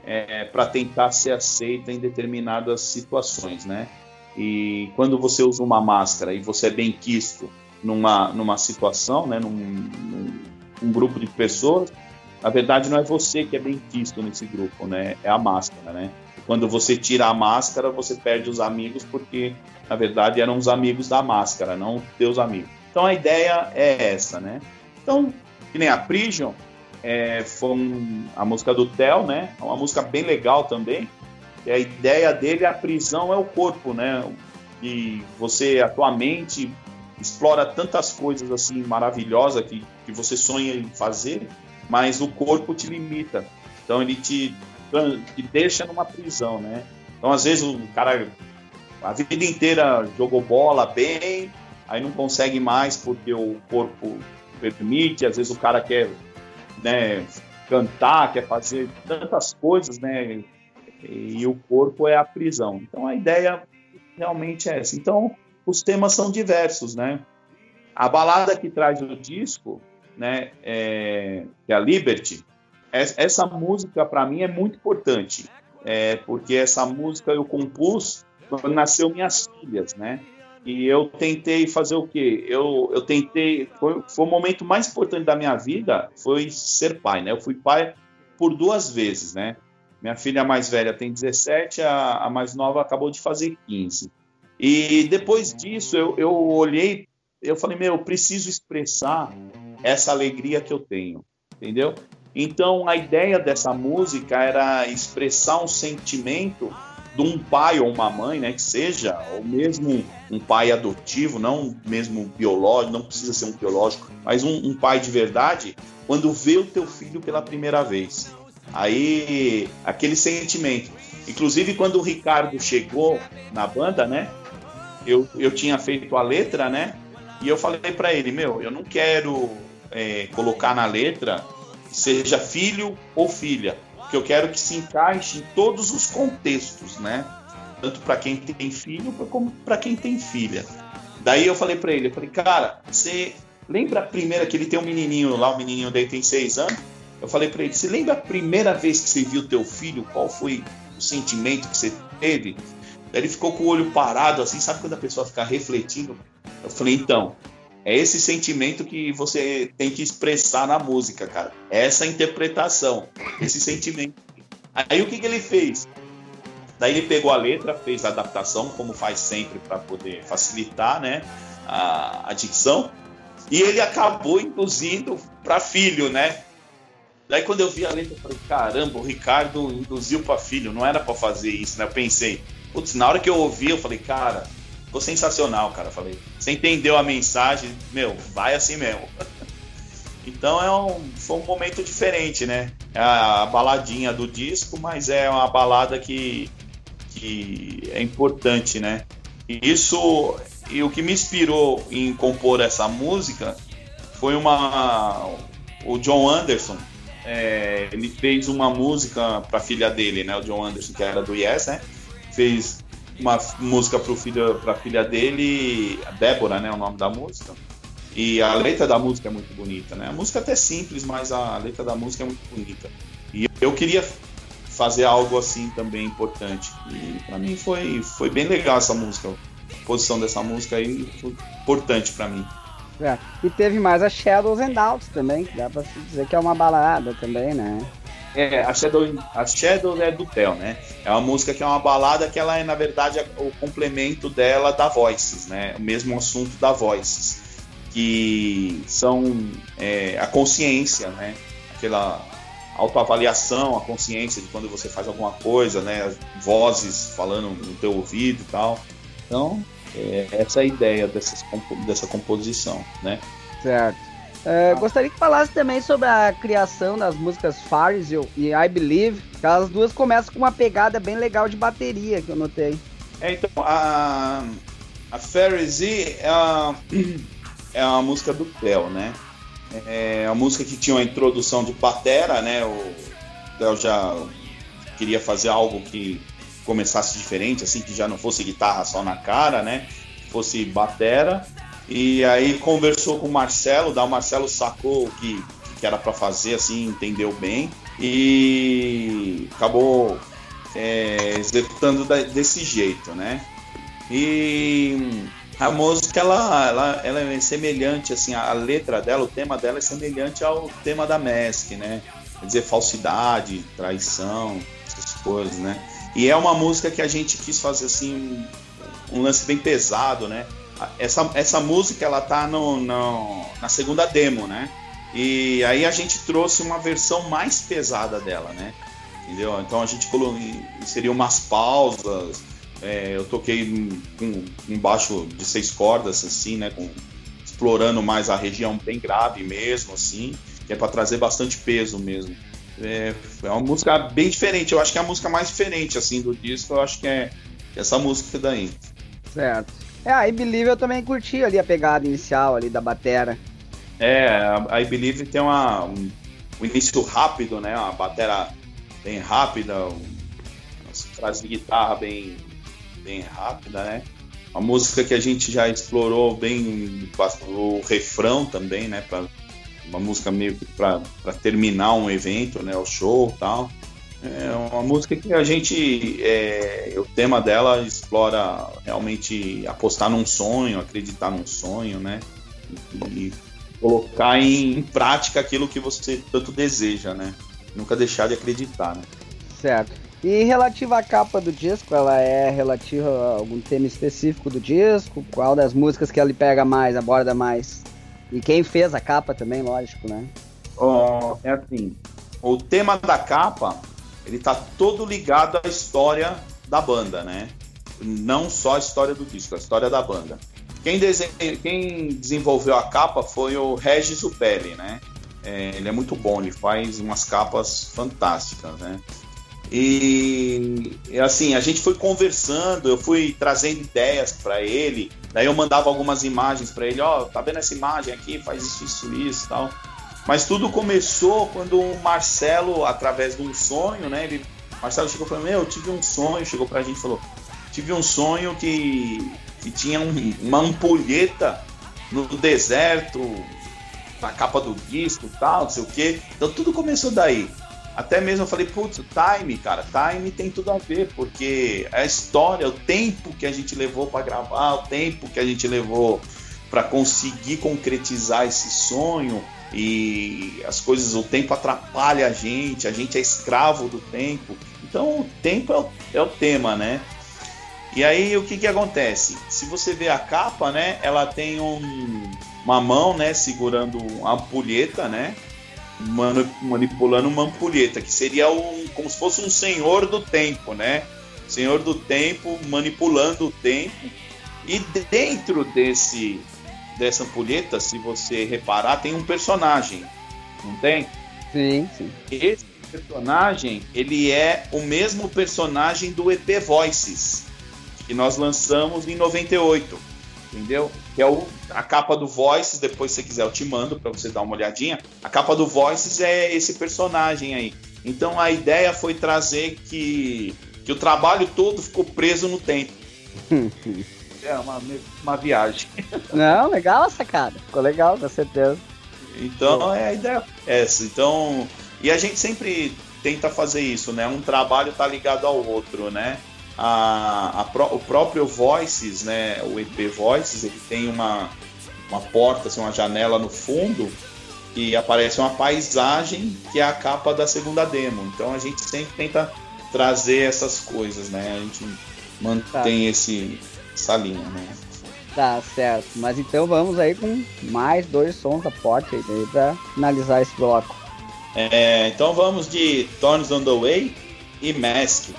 é, para tentar ser aceita em determinadas situações, né? E quando você usa uma máscara e você é bem quisto numa, numa situação, né, num, num um grupo de pessoas, na verdade não é você que é bem quisto nesse grupo, né? É a máscara, né? quando você tira a máscara, você perde os amigos porque na verdade eram os amigos da máscara, não teus amigos. Então a ideia é essa, né? Então que nem a Prision, é, foi um, a música do Theo, né? É uma música bem legal também. E a ideia dele, a prisão é o corpo, né? E você atualmente explora tantas coisas assim maravilhosas que, que você sonha em fazer, mas o corpo te limita. Então ele te, te deixa numa prisão, né? Então às vezes o cara a vida inteira jogou bola bem, aí não consegue mais porque o corpo permite, às vezes o cara quer né, cantar, quer fazer tantas coisas, né? E o corpo é a prisão. Então a ideia realmente é essa. Então os temas são diversos, né? A balada que traz o disco, né, é, que é a Liberty, essa música para mim é muito importante, é, porque essa música eu compus quando nasceu minhas filhas, né? E eu tentei fazer o quê? Eu, eu tentei. Foi, foi o momento mais importante da minha vida foi ser pai, né? Eu fui pai por duas vezes, né? Minha filha mais velha tem 17, a, a mais nova acabou de fazer 15. E depois disso, eu, eu olhei, eu falei, meu, eu preciso expressar essa alegria que eu tenho, entendeu? Então, a ideia dessa música era expressar um sentimento de um pai ou uma mãe, né, que seja, ou mesmo um pai adotivo, não mesmo biológico, não precisa ser um biológico, mas um, um pai de verdade, quando vê o teu filho pela primeira vez. Aí, aquele sentimento. Inclusive, quando o Ricardo chegou na banda, né, eu, eu tinha feito a letra, né, e eu falei para ele, meu, eu não quero é, colocar na letra seja filho ou filha que eu quero que se encaixe em todos os contextos, né? Tanto para quem tem filho como para quem tem filha. Daí eu falei para ele, eu falei, cara, você lembra a primeira que ele tem um menininho lá, o menininho dele tem seis anos? Eu falei para ele, você lembra a primeira vez que você viu teu filho? Qual foi o sentimento que você teve? Daí ele ficou com o olho parado, assim, sabe quando a pessoa fica refletindo? Eu falei, então, é esse sentimento que você tem que expressar na música, cara. É essa interpretação, esse sentimento. Aí o que, que ele fez? Daí ele pegou a letra, fez a adaptação, como faz sempre para poder facilitar, né, a, a dicção. E ele acabou induzindo para filho, né? Daí quando eu vi a letra, eu falei, caramba, o Ricardo induziu para filho, não era para fazer isso, né? Eu pensei, putz, na hora que eu ouvi, eu falei, cara, ficou sensacional, cara. Falei, você entendeu a mensagem, meu, vai assim mesmo. [laughs] então é um, foi um momento diferente, né? É a baladinha do disco, mas é uma balada que, que é importante, né? E isso, e o que me inspirou em compor essa música foi uma. O John Anderson, é, ele fez uma música para a filha dele, né? O John Anderson, que era do Yes, né? Fez uma música para filho, a filha dele, Débora, né, o nome da música. E a letra da música é muito bonita, né? A música é até simples, mas a letra da música é muito bonita. E eu queria fazer algo assim também importante. E para mim foi, foi bem legal essa música. A posição dessa música aí foi importante para mim. É. E teve mais a Shadows and Doubts também, que dá pra se dizer que é uma balada também, né? É, a Shadow, a Shadow é do Theo, né? É uma música que é uma balada que ela é, na verdade, o complemento dela da Voices, né? O mesmo assunto da Voices. Que são é, a consciência, né? Aquela autoavaliação, a consciência de quando você faz alguma coisa, né? Vozes falando no teu ouvido e tal. Então, é, essa é a ideia dessas, dessa composição, né? Certo. Uh, gostaria que falasse também sobre a criação das músicas Farisel e I Believe, que as duas começam com uma pegada bem legal de bateria que eu notei. É, então, a, a Pharisee é, a, [clears throat] é uma música do Theo, né? É a música que tinha uma introdução de batera, né? O Theo já queria fazer algo que começasse diferente, assim, que já não fosse guitarra só na cara, né? Fosse batera. E aí conversou com o Marcelo, o Marcelo sacou o que, que era para fazer, assim, entendeu bem. E acabou é, executando desse jeito, né? E a música ela, ela, ela é semelhante, assim, a letra dela, o tema dela é semelhante ao tema da Mask, né? Quer dizer, falsidade, traição, essas coisas, né? E é uma música que a gente quis fazer assim um, um lance bem pesado, né? Essa, essa música ela tá no, no, na segunda demo, né? E aí a gente trouxe uma versão mais pesada dela, né? Entendeu? Então a gente seria umas pausas. É, eu toquei com um baixo de seis cordas, assim, né? Com, explorando mais a região bem grave mesmo, assim, que é para trazer bastante peso mesmo. É, é, uma música bem diferente. Eu acho que é a música mais diferente assim do disco. Eu acho que é essa música daí. Certo. É, I Believe eu também curti ali a pegada inicial ali da batera. É, a I Believe tem uma, um, um início rápido, né? Uma batera bem rápida, um, umas frases de guitarra bem, bem rápida, né? Uma música que a gente já explorou bem o refrão também, né? Pra, uma música meio que para terminar um evento, né? O show tal. É uma música que a gente. É, o tema dela explora realmente apostar num sonho, acreditar num sonho, né? E, e colocar em, em, prática aquilo que você tanto deseja, né? Nunca deixar de acreditar, né? Certo. E relativa à capa do disco, ela é relativa a algum tema específico do disco? Qual das músicas que ele pega mais, aborda mais? E quem fez a capa também, lógico, né? Oh, é assim, o tema da capa, ele tá todo ligado à história da banda, né? Não só a história do disco, a história da banda. Quem, quem desenvolveu a capa foi o Regis Upelli, né? É, ele é muito bom, ele faz umas capas fantásticas, né? E assim, a gente foi conversando, eu fui trazendo ideias para ele, daí eu mandava algumas imagens para ele, ó, oh, tá vendo essa imagem aqui? Faz isso, isso, isso, tal. Mas tudo começou quando o Marcelo, através de um sonho, né? Ele, Marcelo chegou e falou: Meu, eu tive um sonho. Chegou pra gente e falou: Tive um sonho que, que tinha um, uma ampulheta no deserto, na capa do disco tal, não sei o quê. Então tudo começou daí. Até mesmo eu falei, putz, time, cara, time tem tudo a ver, porque a história, o tempo que a gente levou para gravar, o tempo que a gente levou para conseguir concretizar esse sonho, e as coisas, o tempo atrapalha a gente, a gente é escravo do tempo. Então o tempo é o, é o tema, né? E aí o que que acontece? Se você vê a capa, né, ela tem um, uma mão, né, segurando uma ampulheta, né, manipulando uma ampulheta, que seria um, como se fosse um senhor do tempo, né? Senhor do tempo manipulando o tempo. E dentro desse dessa ampulheta, se você reparar, tem um personagem, não tem? Sim, sim. Esse personagem, ele é o mesmo personagem do EP Voices, que nós lançamos em 98, entendeu? Que é o, a capa do Voices, depois se você quiser eu te mando para você dar uma olhadinha. A capa do Voices é esse personagem aí. Então a ideia foi trazer que, que o trabalho todo ficou preso no tempo. [laughs] é uma, uma viagem. [laughs] Não, legal essa cara. Ficou legal, com certeza. Então é a ideia é essa. Então, e a gente sempre tenta fazer isso, né? Um trabalho tá ligado ao outro, né? A, a pro, o próprio Voices, né? O EP Voices, ele tem uma, uma porta, assim, uma janela no fundo e aparece uma paisagem que é a capa da segunda demo. Então a gente sempre tenta trazer essas coisas, né? A gente mantém tá. esse essa linha, né? Tá certo, mas então vamos aí com mais dois sons da porta aí pra finalizar esse bloco. É, então vamos de Thorns on the Way e Mask.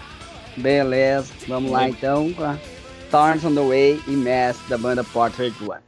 Beleza, vamos lá então com a Thorns on the Way e Mask da banda Portrait One.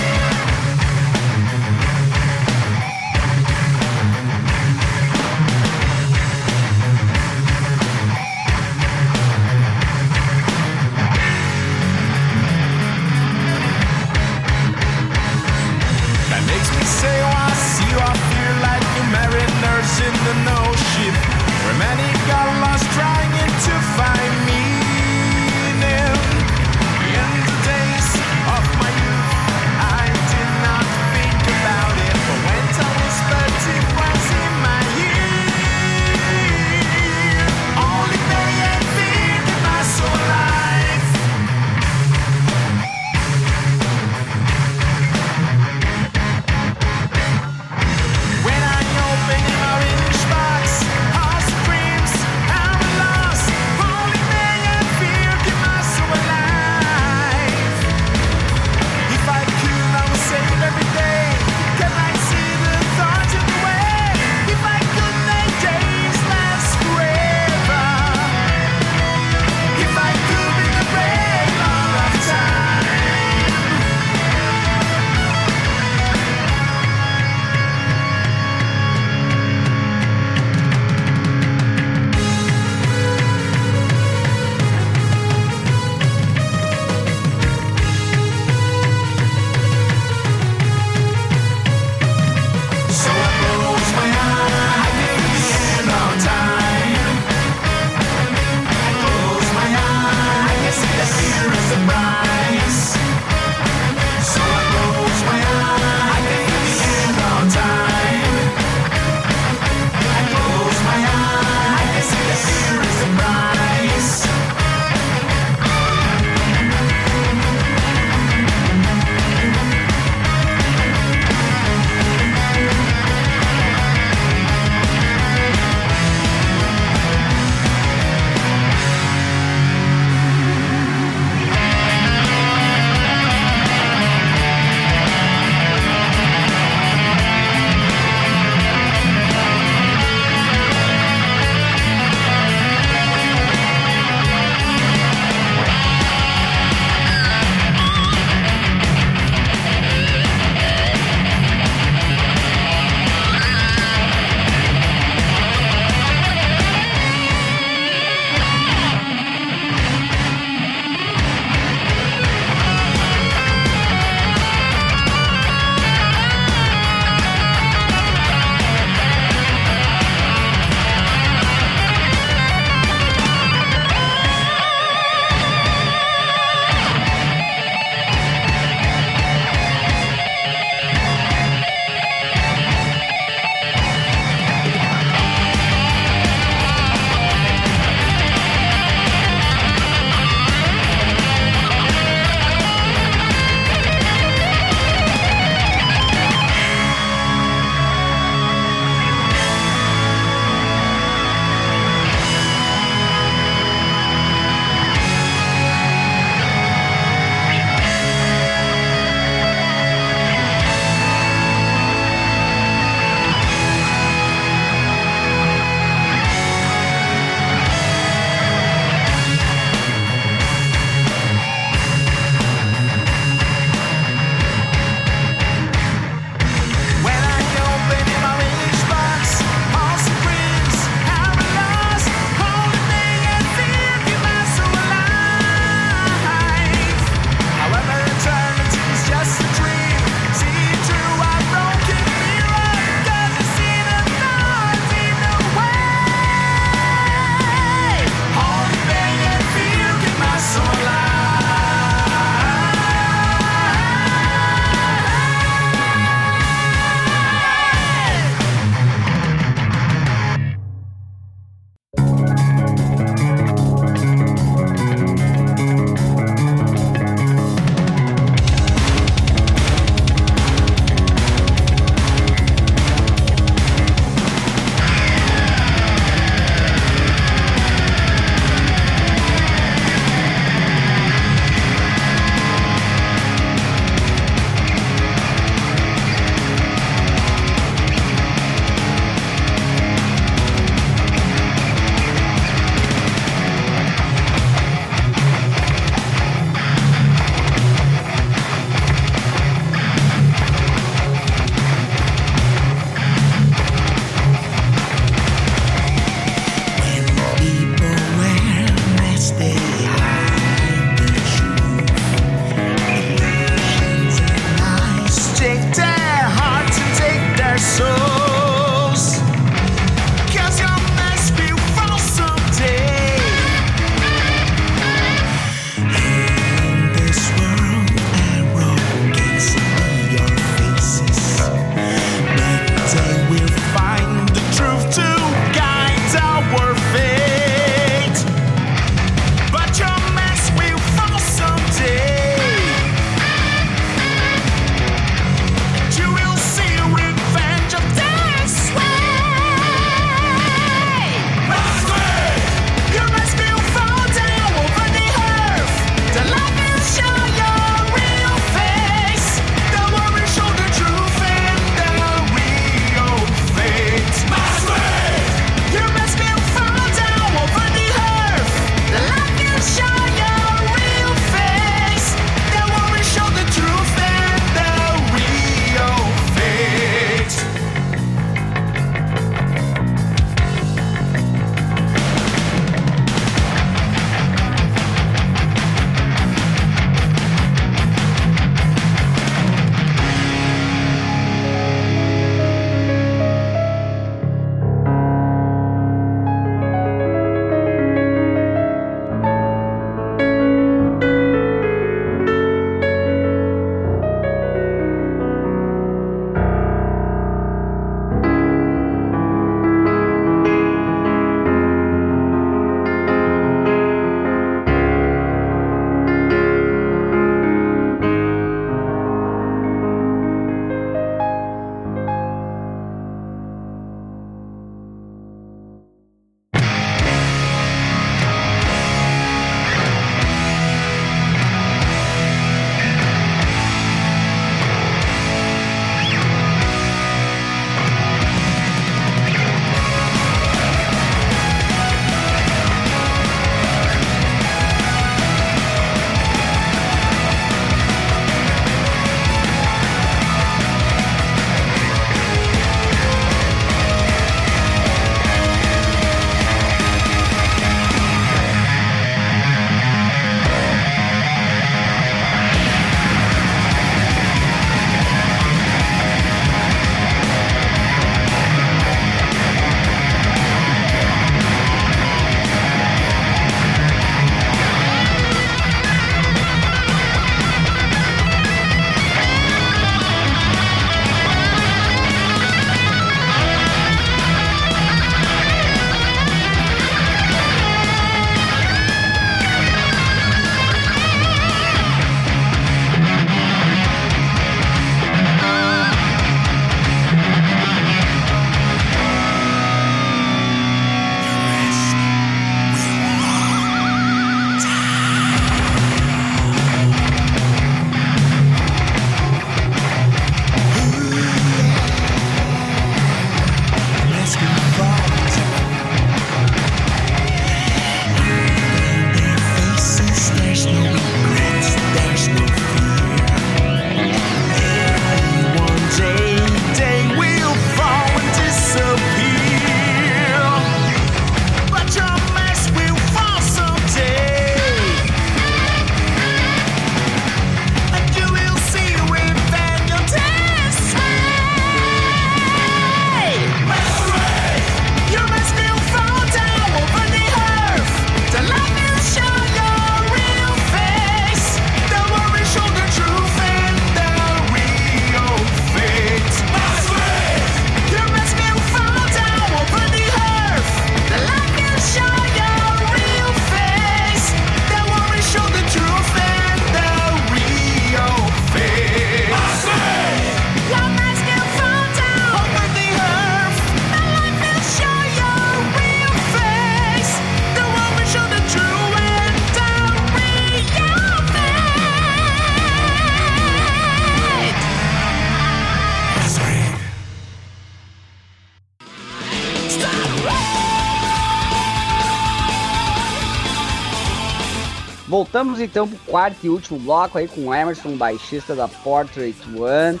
Voltamos então pro quarto e último bloco aí com o Emerson, baixista da Portrait One.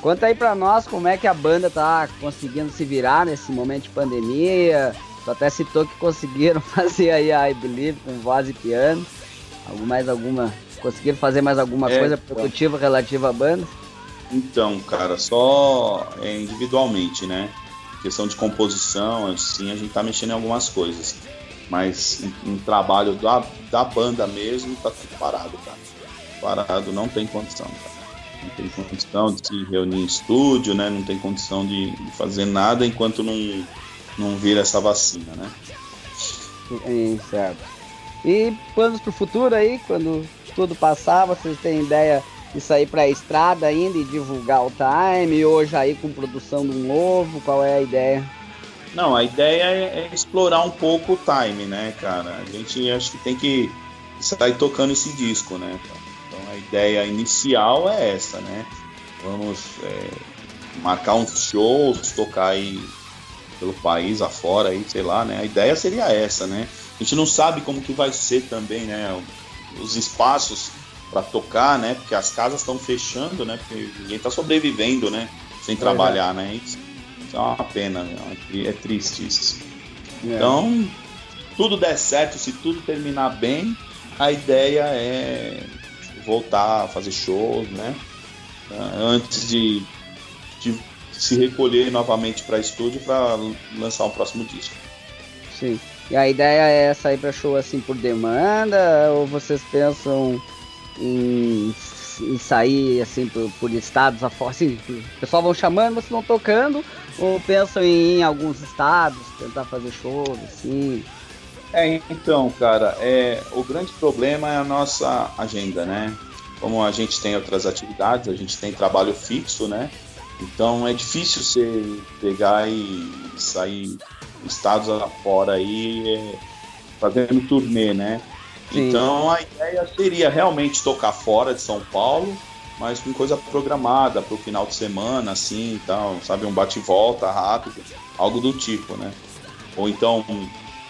Conta aí pra nós como é que a banda tá conseguindo se virar nesse momento de pandemia. Tu até citou que conseguiram [laughs] fazer aí a I Believe com voz e piano. Algum, mais alguma. Conseguiram fazer mais alguma é, coisa produtiva relativa à banda? Então, cara, só é, individualmente, né? Questão de composição, assim, a gente tá mexendo em algumas coisas. Mas em trabalho da, da banda mesmo, tá tudo parado, cara. Parado, não tem condição, cara não tem condição de se reunir em estúdio, né? Não tem condição de, fazer nada enquanto não, não vir essa vacina, né? Sim, certo. E planos para o futuro aí, quando tudo passar, vocês têm ideia de sair para a estrada ainda e divulgar o time, já ir com produção de um novo? Qual é a ideia? Não, a ideia é, é explorar um pouco o time, né, cara? A gente acho que tem que sair tocando esse disco, né? Então a ideia inicial é essa, né? Vamos é, marcar uns shows, tocar aí pelo país afora aí, sei lá, né? A ideia seria essa, né? A gente não sabe como que vai ser também, né? Os espaços para tocar, né? Porque as casas estão fechando, né? Porque ninguém está sobrevivendo, né? Sem é trabalhar, né? Isso, é uma pena, né? é triste isso. É. Então, tudo der certo, se tudo terminar bem, a ideia é voltar a fazer shows, né? Antes de, de se recolher novamente para estúdio para lançar o próximo disco. Sim. E a ideia é sair para show assim por demanda ou vocês pensam em, em sair assim por, por estados afora? Assim, o pessoal vão chamando, vocês vão tocando ou pensam em em alguns estados, tentar fazer shows assim? É, então, cara, é, o grande problema é a nossa agenda, né? Como a gente tem outras atividades, a gente tem trabalho fixo, né? Então é difícil você pegar e sair estados afora aí é, fazendo turnê, né? Sim. Então a ideia seria realmente tocar fora de São Paulo, mas com coisa programada para o final de semana, assim, então, sabe, um bate-volta rápido, algo do tipo, né? Ou então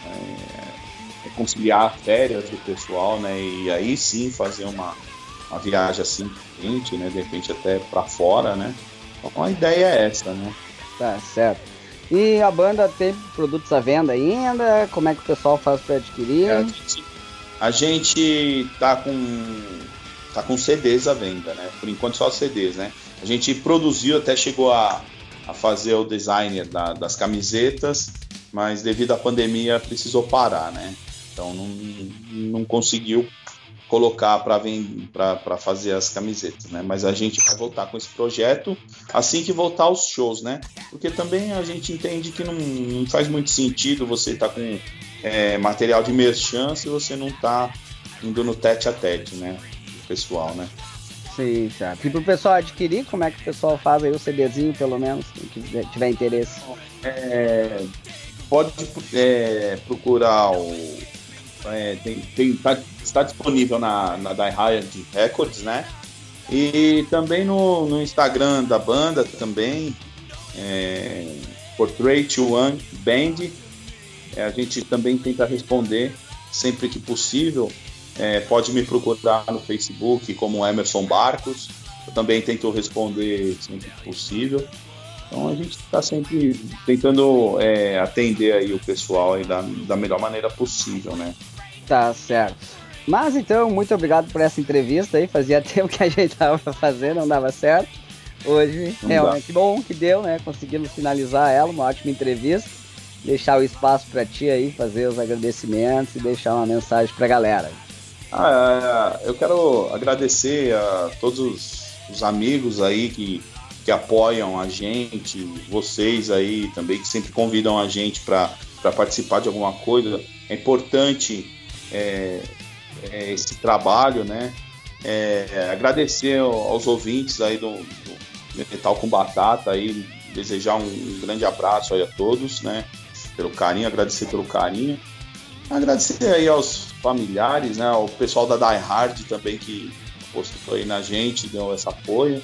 é, conciliar férias do pessoal, né? E aí sim fazer uma, uma viagem assim, quente, né? De repente até para fora, né? Então a ideia é essa, né? Tá certo. E a banda tem produtos à venda ainda? Como é que o pessoal faz para adquirir? É, a, gente, tá com tá com CDs à venda, né? Por enquanto só CDs, né? A gente produziu, até chegou a, a fazer o designer da, das camisetas, mas devido à pandemia precisou parar, né? Então não, não conseguiu colocar para fazer as camisetas, né? Mas a gente vai voltar com esse projeto assim que voltar aos shows, né? Porque também a gente entende que não, não faz muito sentido você estar tá com é, material de merchan se você não está indo no tete a tete, né? O pessoal, né? Sim, certo. E para o pessoal adquirir, como é que o pessoal faz aí o CDzinho, pelo menos, se tiver interesse? É, pode é, procurar o é, tem, tem, tá, está disponível na, na Die Hard Records, né? E também no, no Instagram da banda também, é, Portrait One Band. É, a gente também tenta responder sempre que possível. É, pode me procurar no Facebook como Emerson Barcos. Eu também tento responder sempre que possível. Então a gente está sempre tentando é, atender aí o pessoal aí da, da melhor maneira possível, né? Tá certo. Mas então, muito obrigado por essa entrevista aí. Fazia [laughs] tempo que a gente tava fazer, não dava certo. Hoje, não realmente dá. bom que deu, né? Conseguimos finalizar ela, uma ótima entrevista. Deixar o espaço para ti aí, fazer os agradecimentos e deixar uma mensagem pra galera. Ah, é, eu quero agradecer a todos os, os amigos aí que, que apoiam a gente, vocês aí também que sempre convidam a gente para participar de alguma coisa. É importante é, é, esse trabalho, né? É, agradecer aos ouvintes aí do, do, Metal com Batata aí, desejar um grande abraço aí a todos, né? Pelo carinho, agradecer pelo carinho. Agradecer aí aos familiares, né? Ao pessoal da Die Hard também que postou aí na gente, deu esse apoio.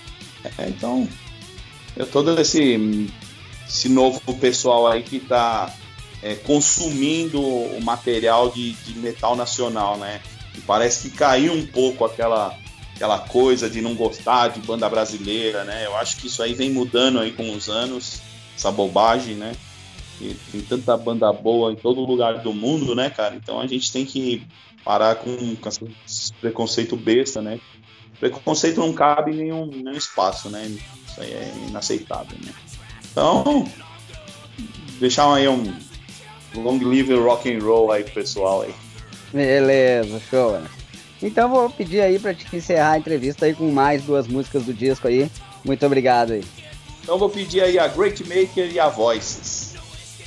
É, então, eu todo esse, esse novo pessoal aí que está é, consumindo o material de, de, metal nacional, né? parece que caiu um pouco aquela aquela coisa de não gostar de banda brasileira, né? Eu acho que isso aí vem mudando aí com os anos, essa bobagem, né? E tem tanta banda boa em todo lugar do mundo, né, cara? Então a gente tem que parar com, com esse preconceito besta, né? Preconceito não cabe em nenhum, nenhum espaço, né? Isso aí é inaceitável, né? Então, deixar aí um long live rock and roll aí pro pessoal aí. Beleza, show. Né? Então vou pedir aí para te encerrar a entrevista aí com mais duas músicas do disco aí. Muito obrigado aí. Então vou pedir aí a Great Maker e a Voices.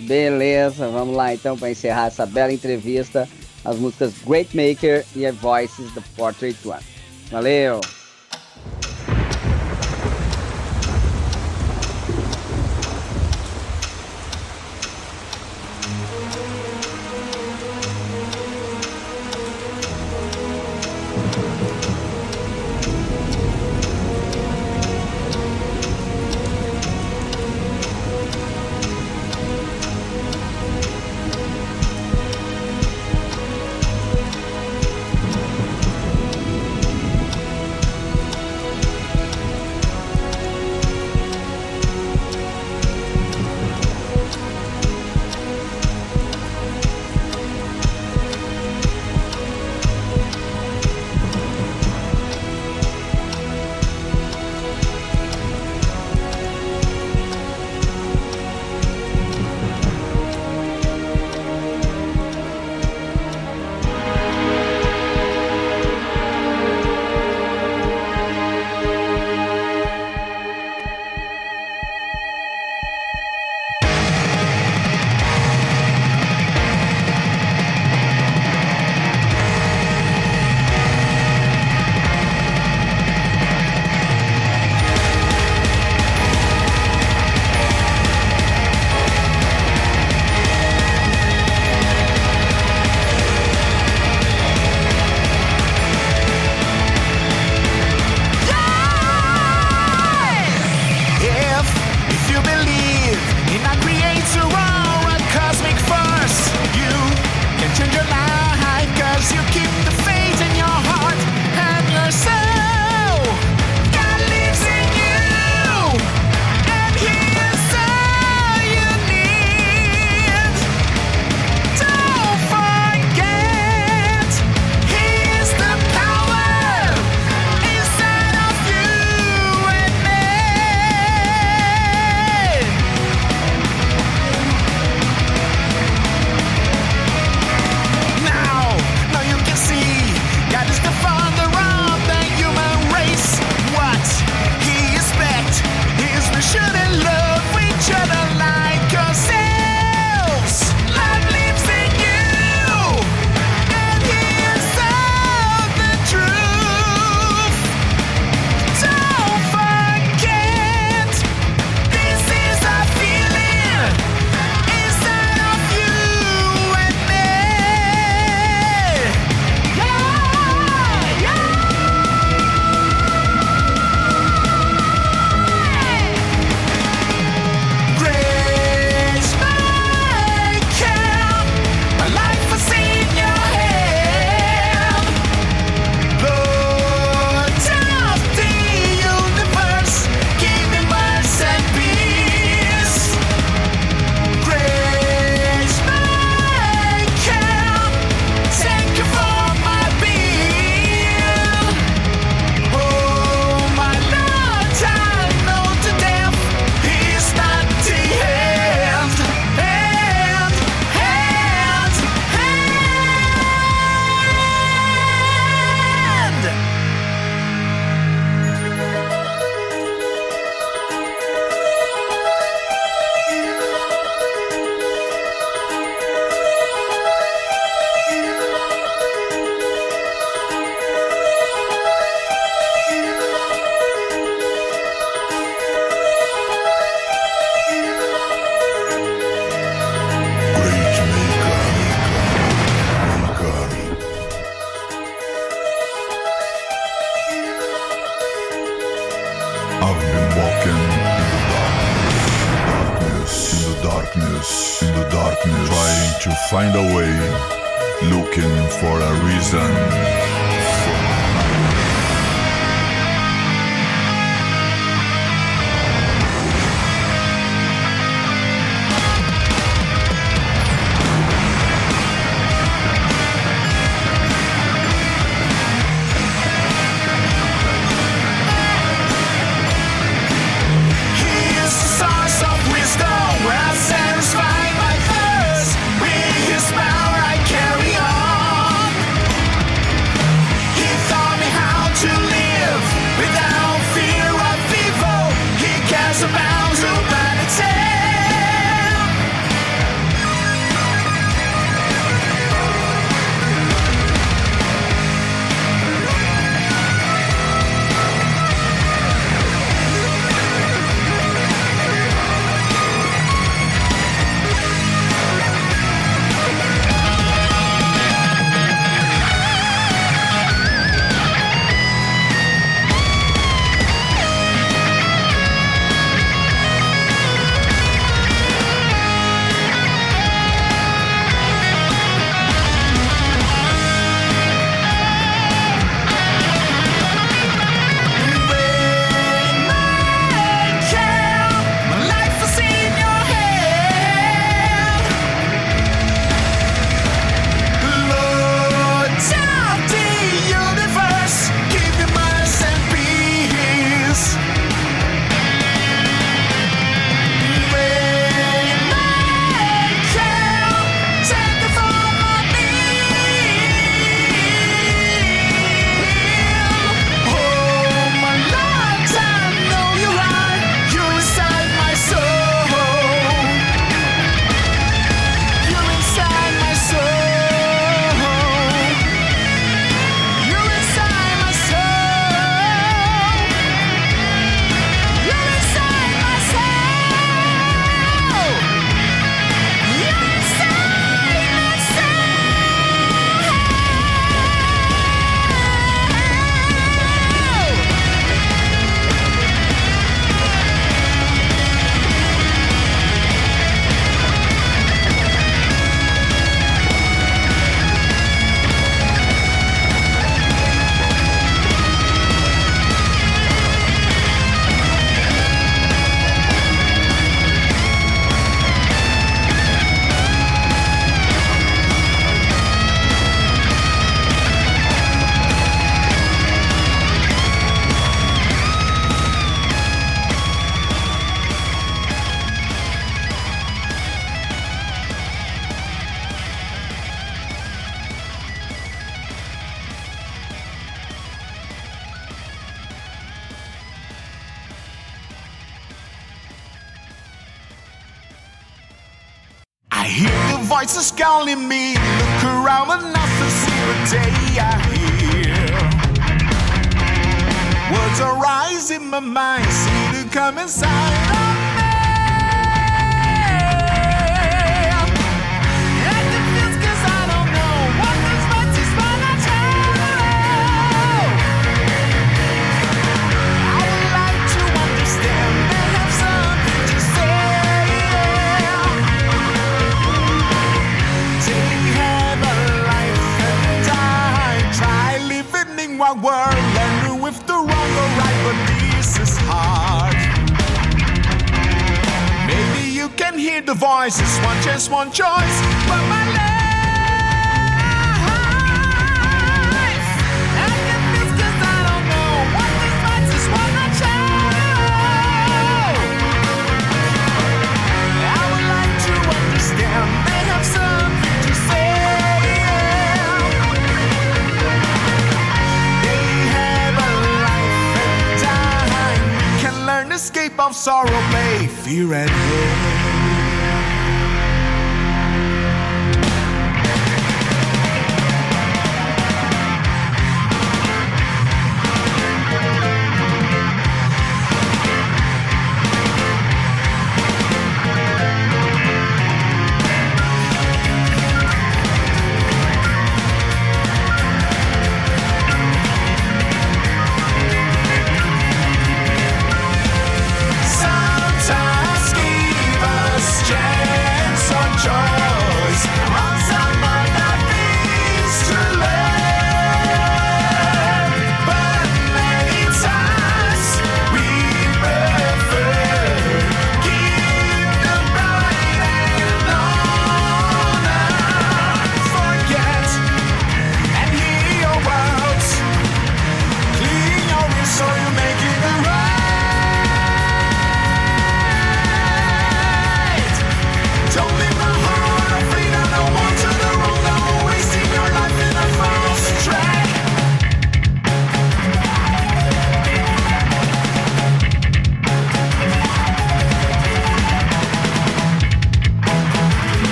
Beleza, vamos lá então para encerrar essa bela entrevista. As músicas Great Maker e a Voices da Portrait One. Valeu! Sorrow, pain, fear, and hate.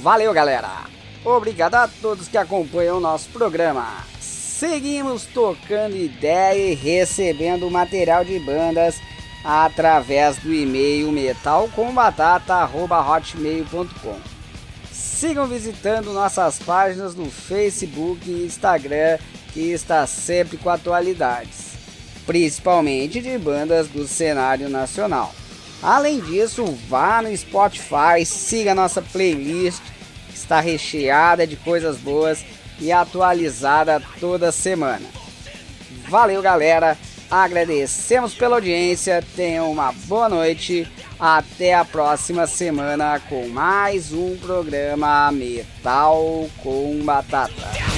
Valeu galera! Obrigado a todos que acompanham o nosso programa. Seguimos tocando ideia e recebendo material de bandas através do e-mail metalcombatata.hotmail.com Sigam visitando nossas páginas no Facebook e Instagram que está sempre com atualidades, principalmente de bandas do cenário nacional. Além disso, vá no Spotify, siga nossa playlist, está recheada de coisas boas e atualizada toda semana. Valeu, galera! Agradecemos pela audiência, tenham uma boa noite, até a próxima semana com mais um programa Metal com Batata.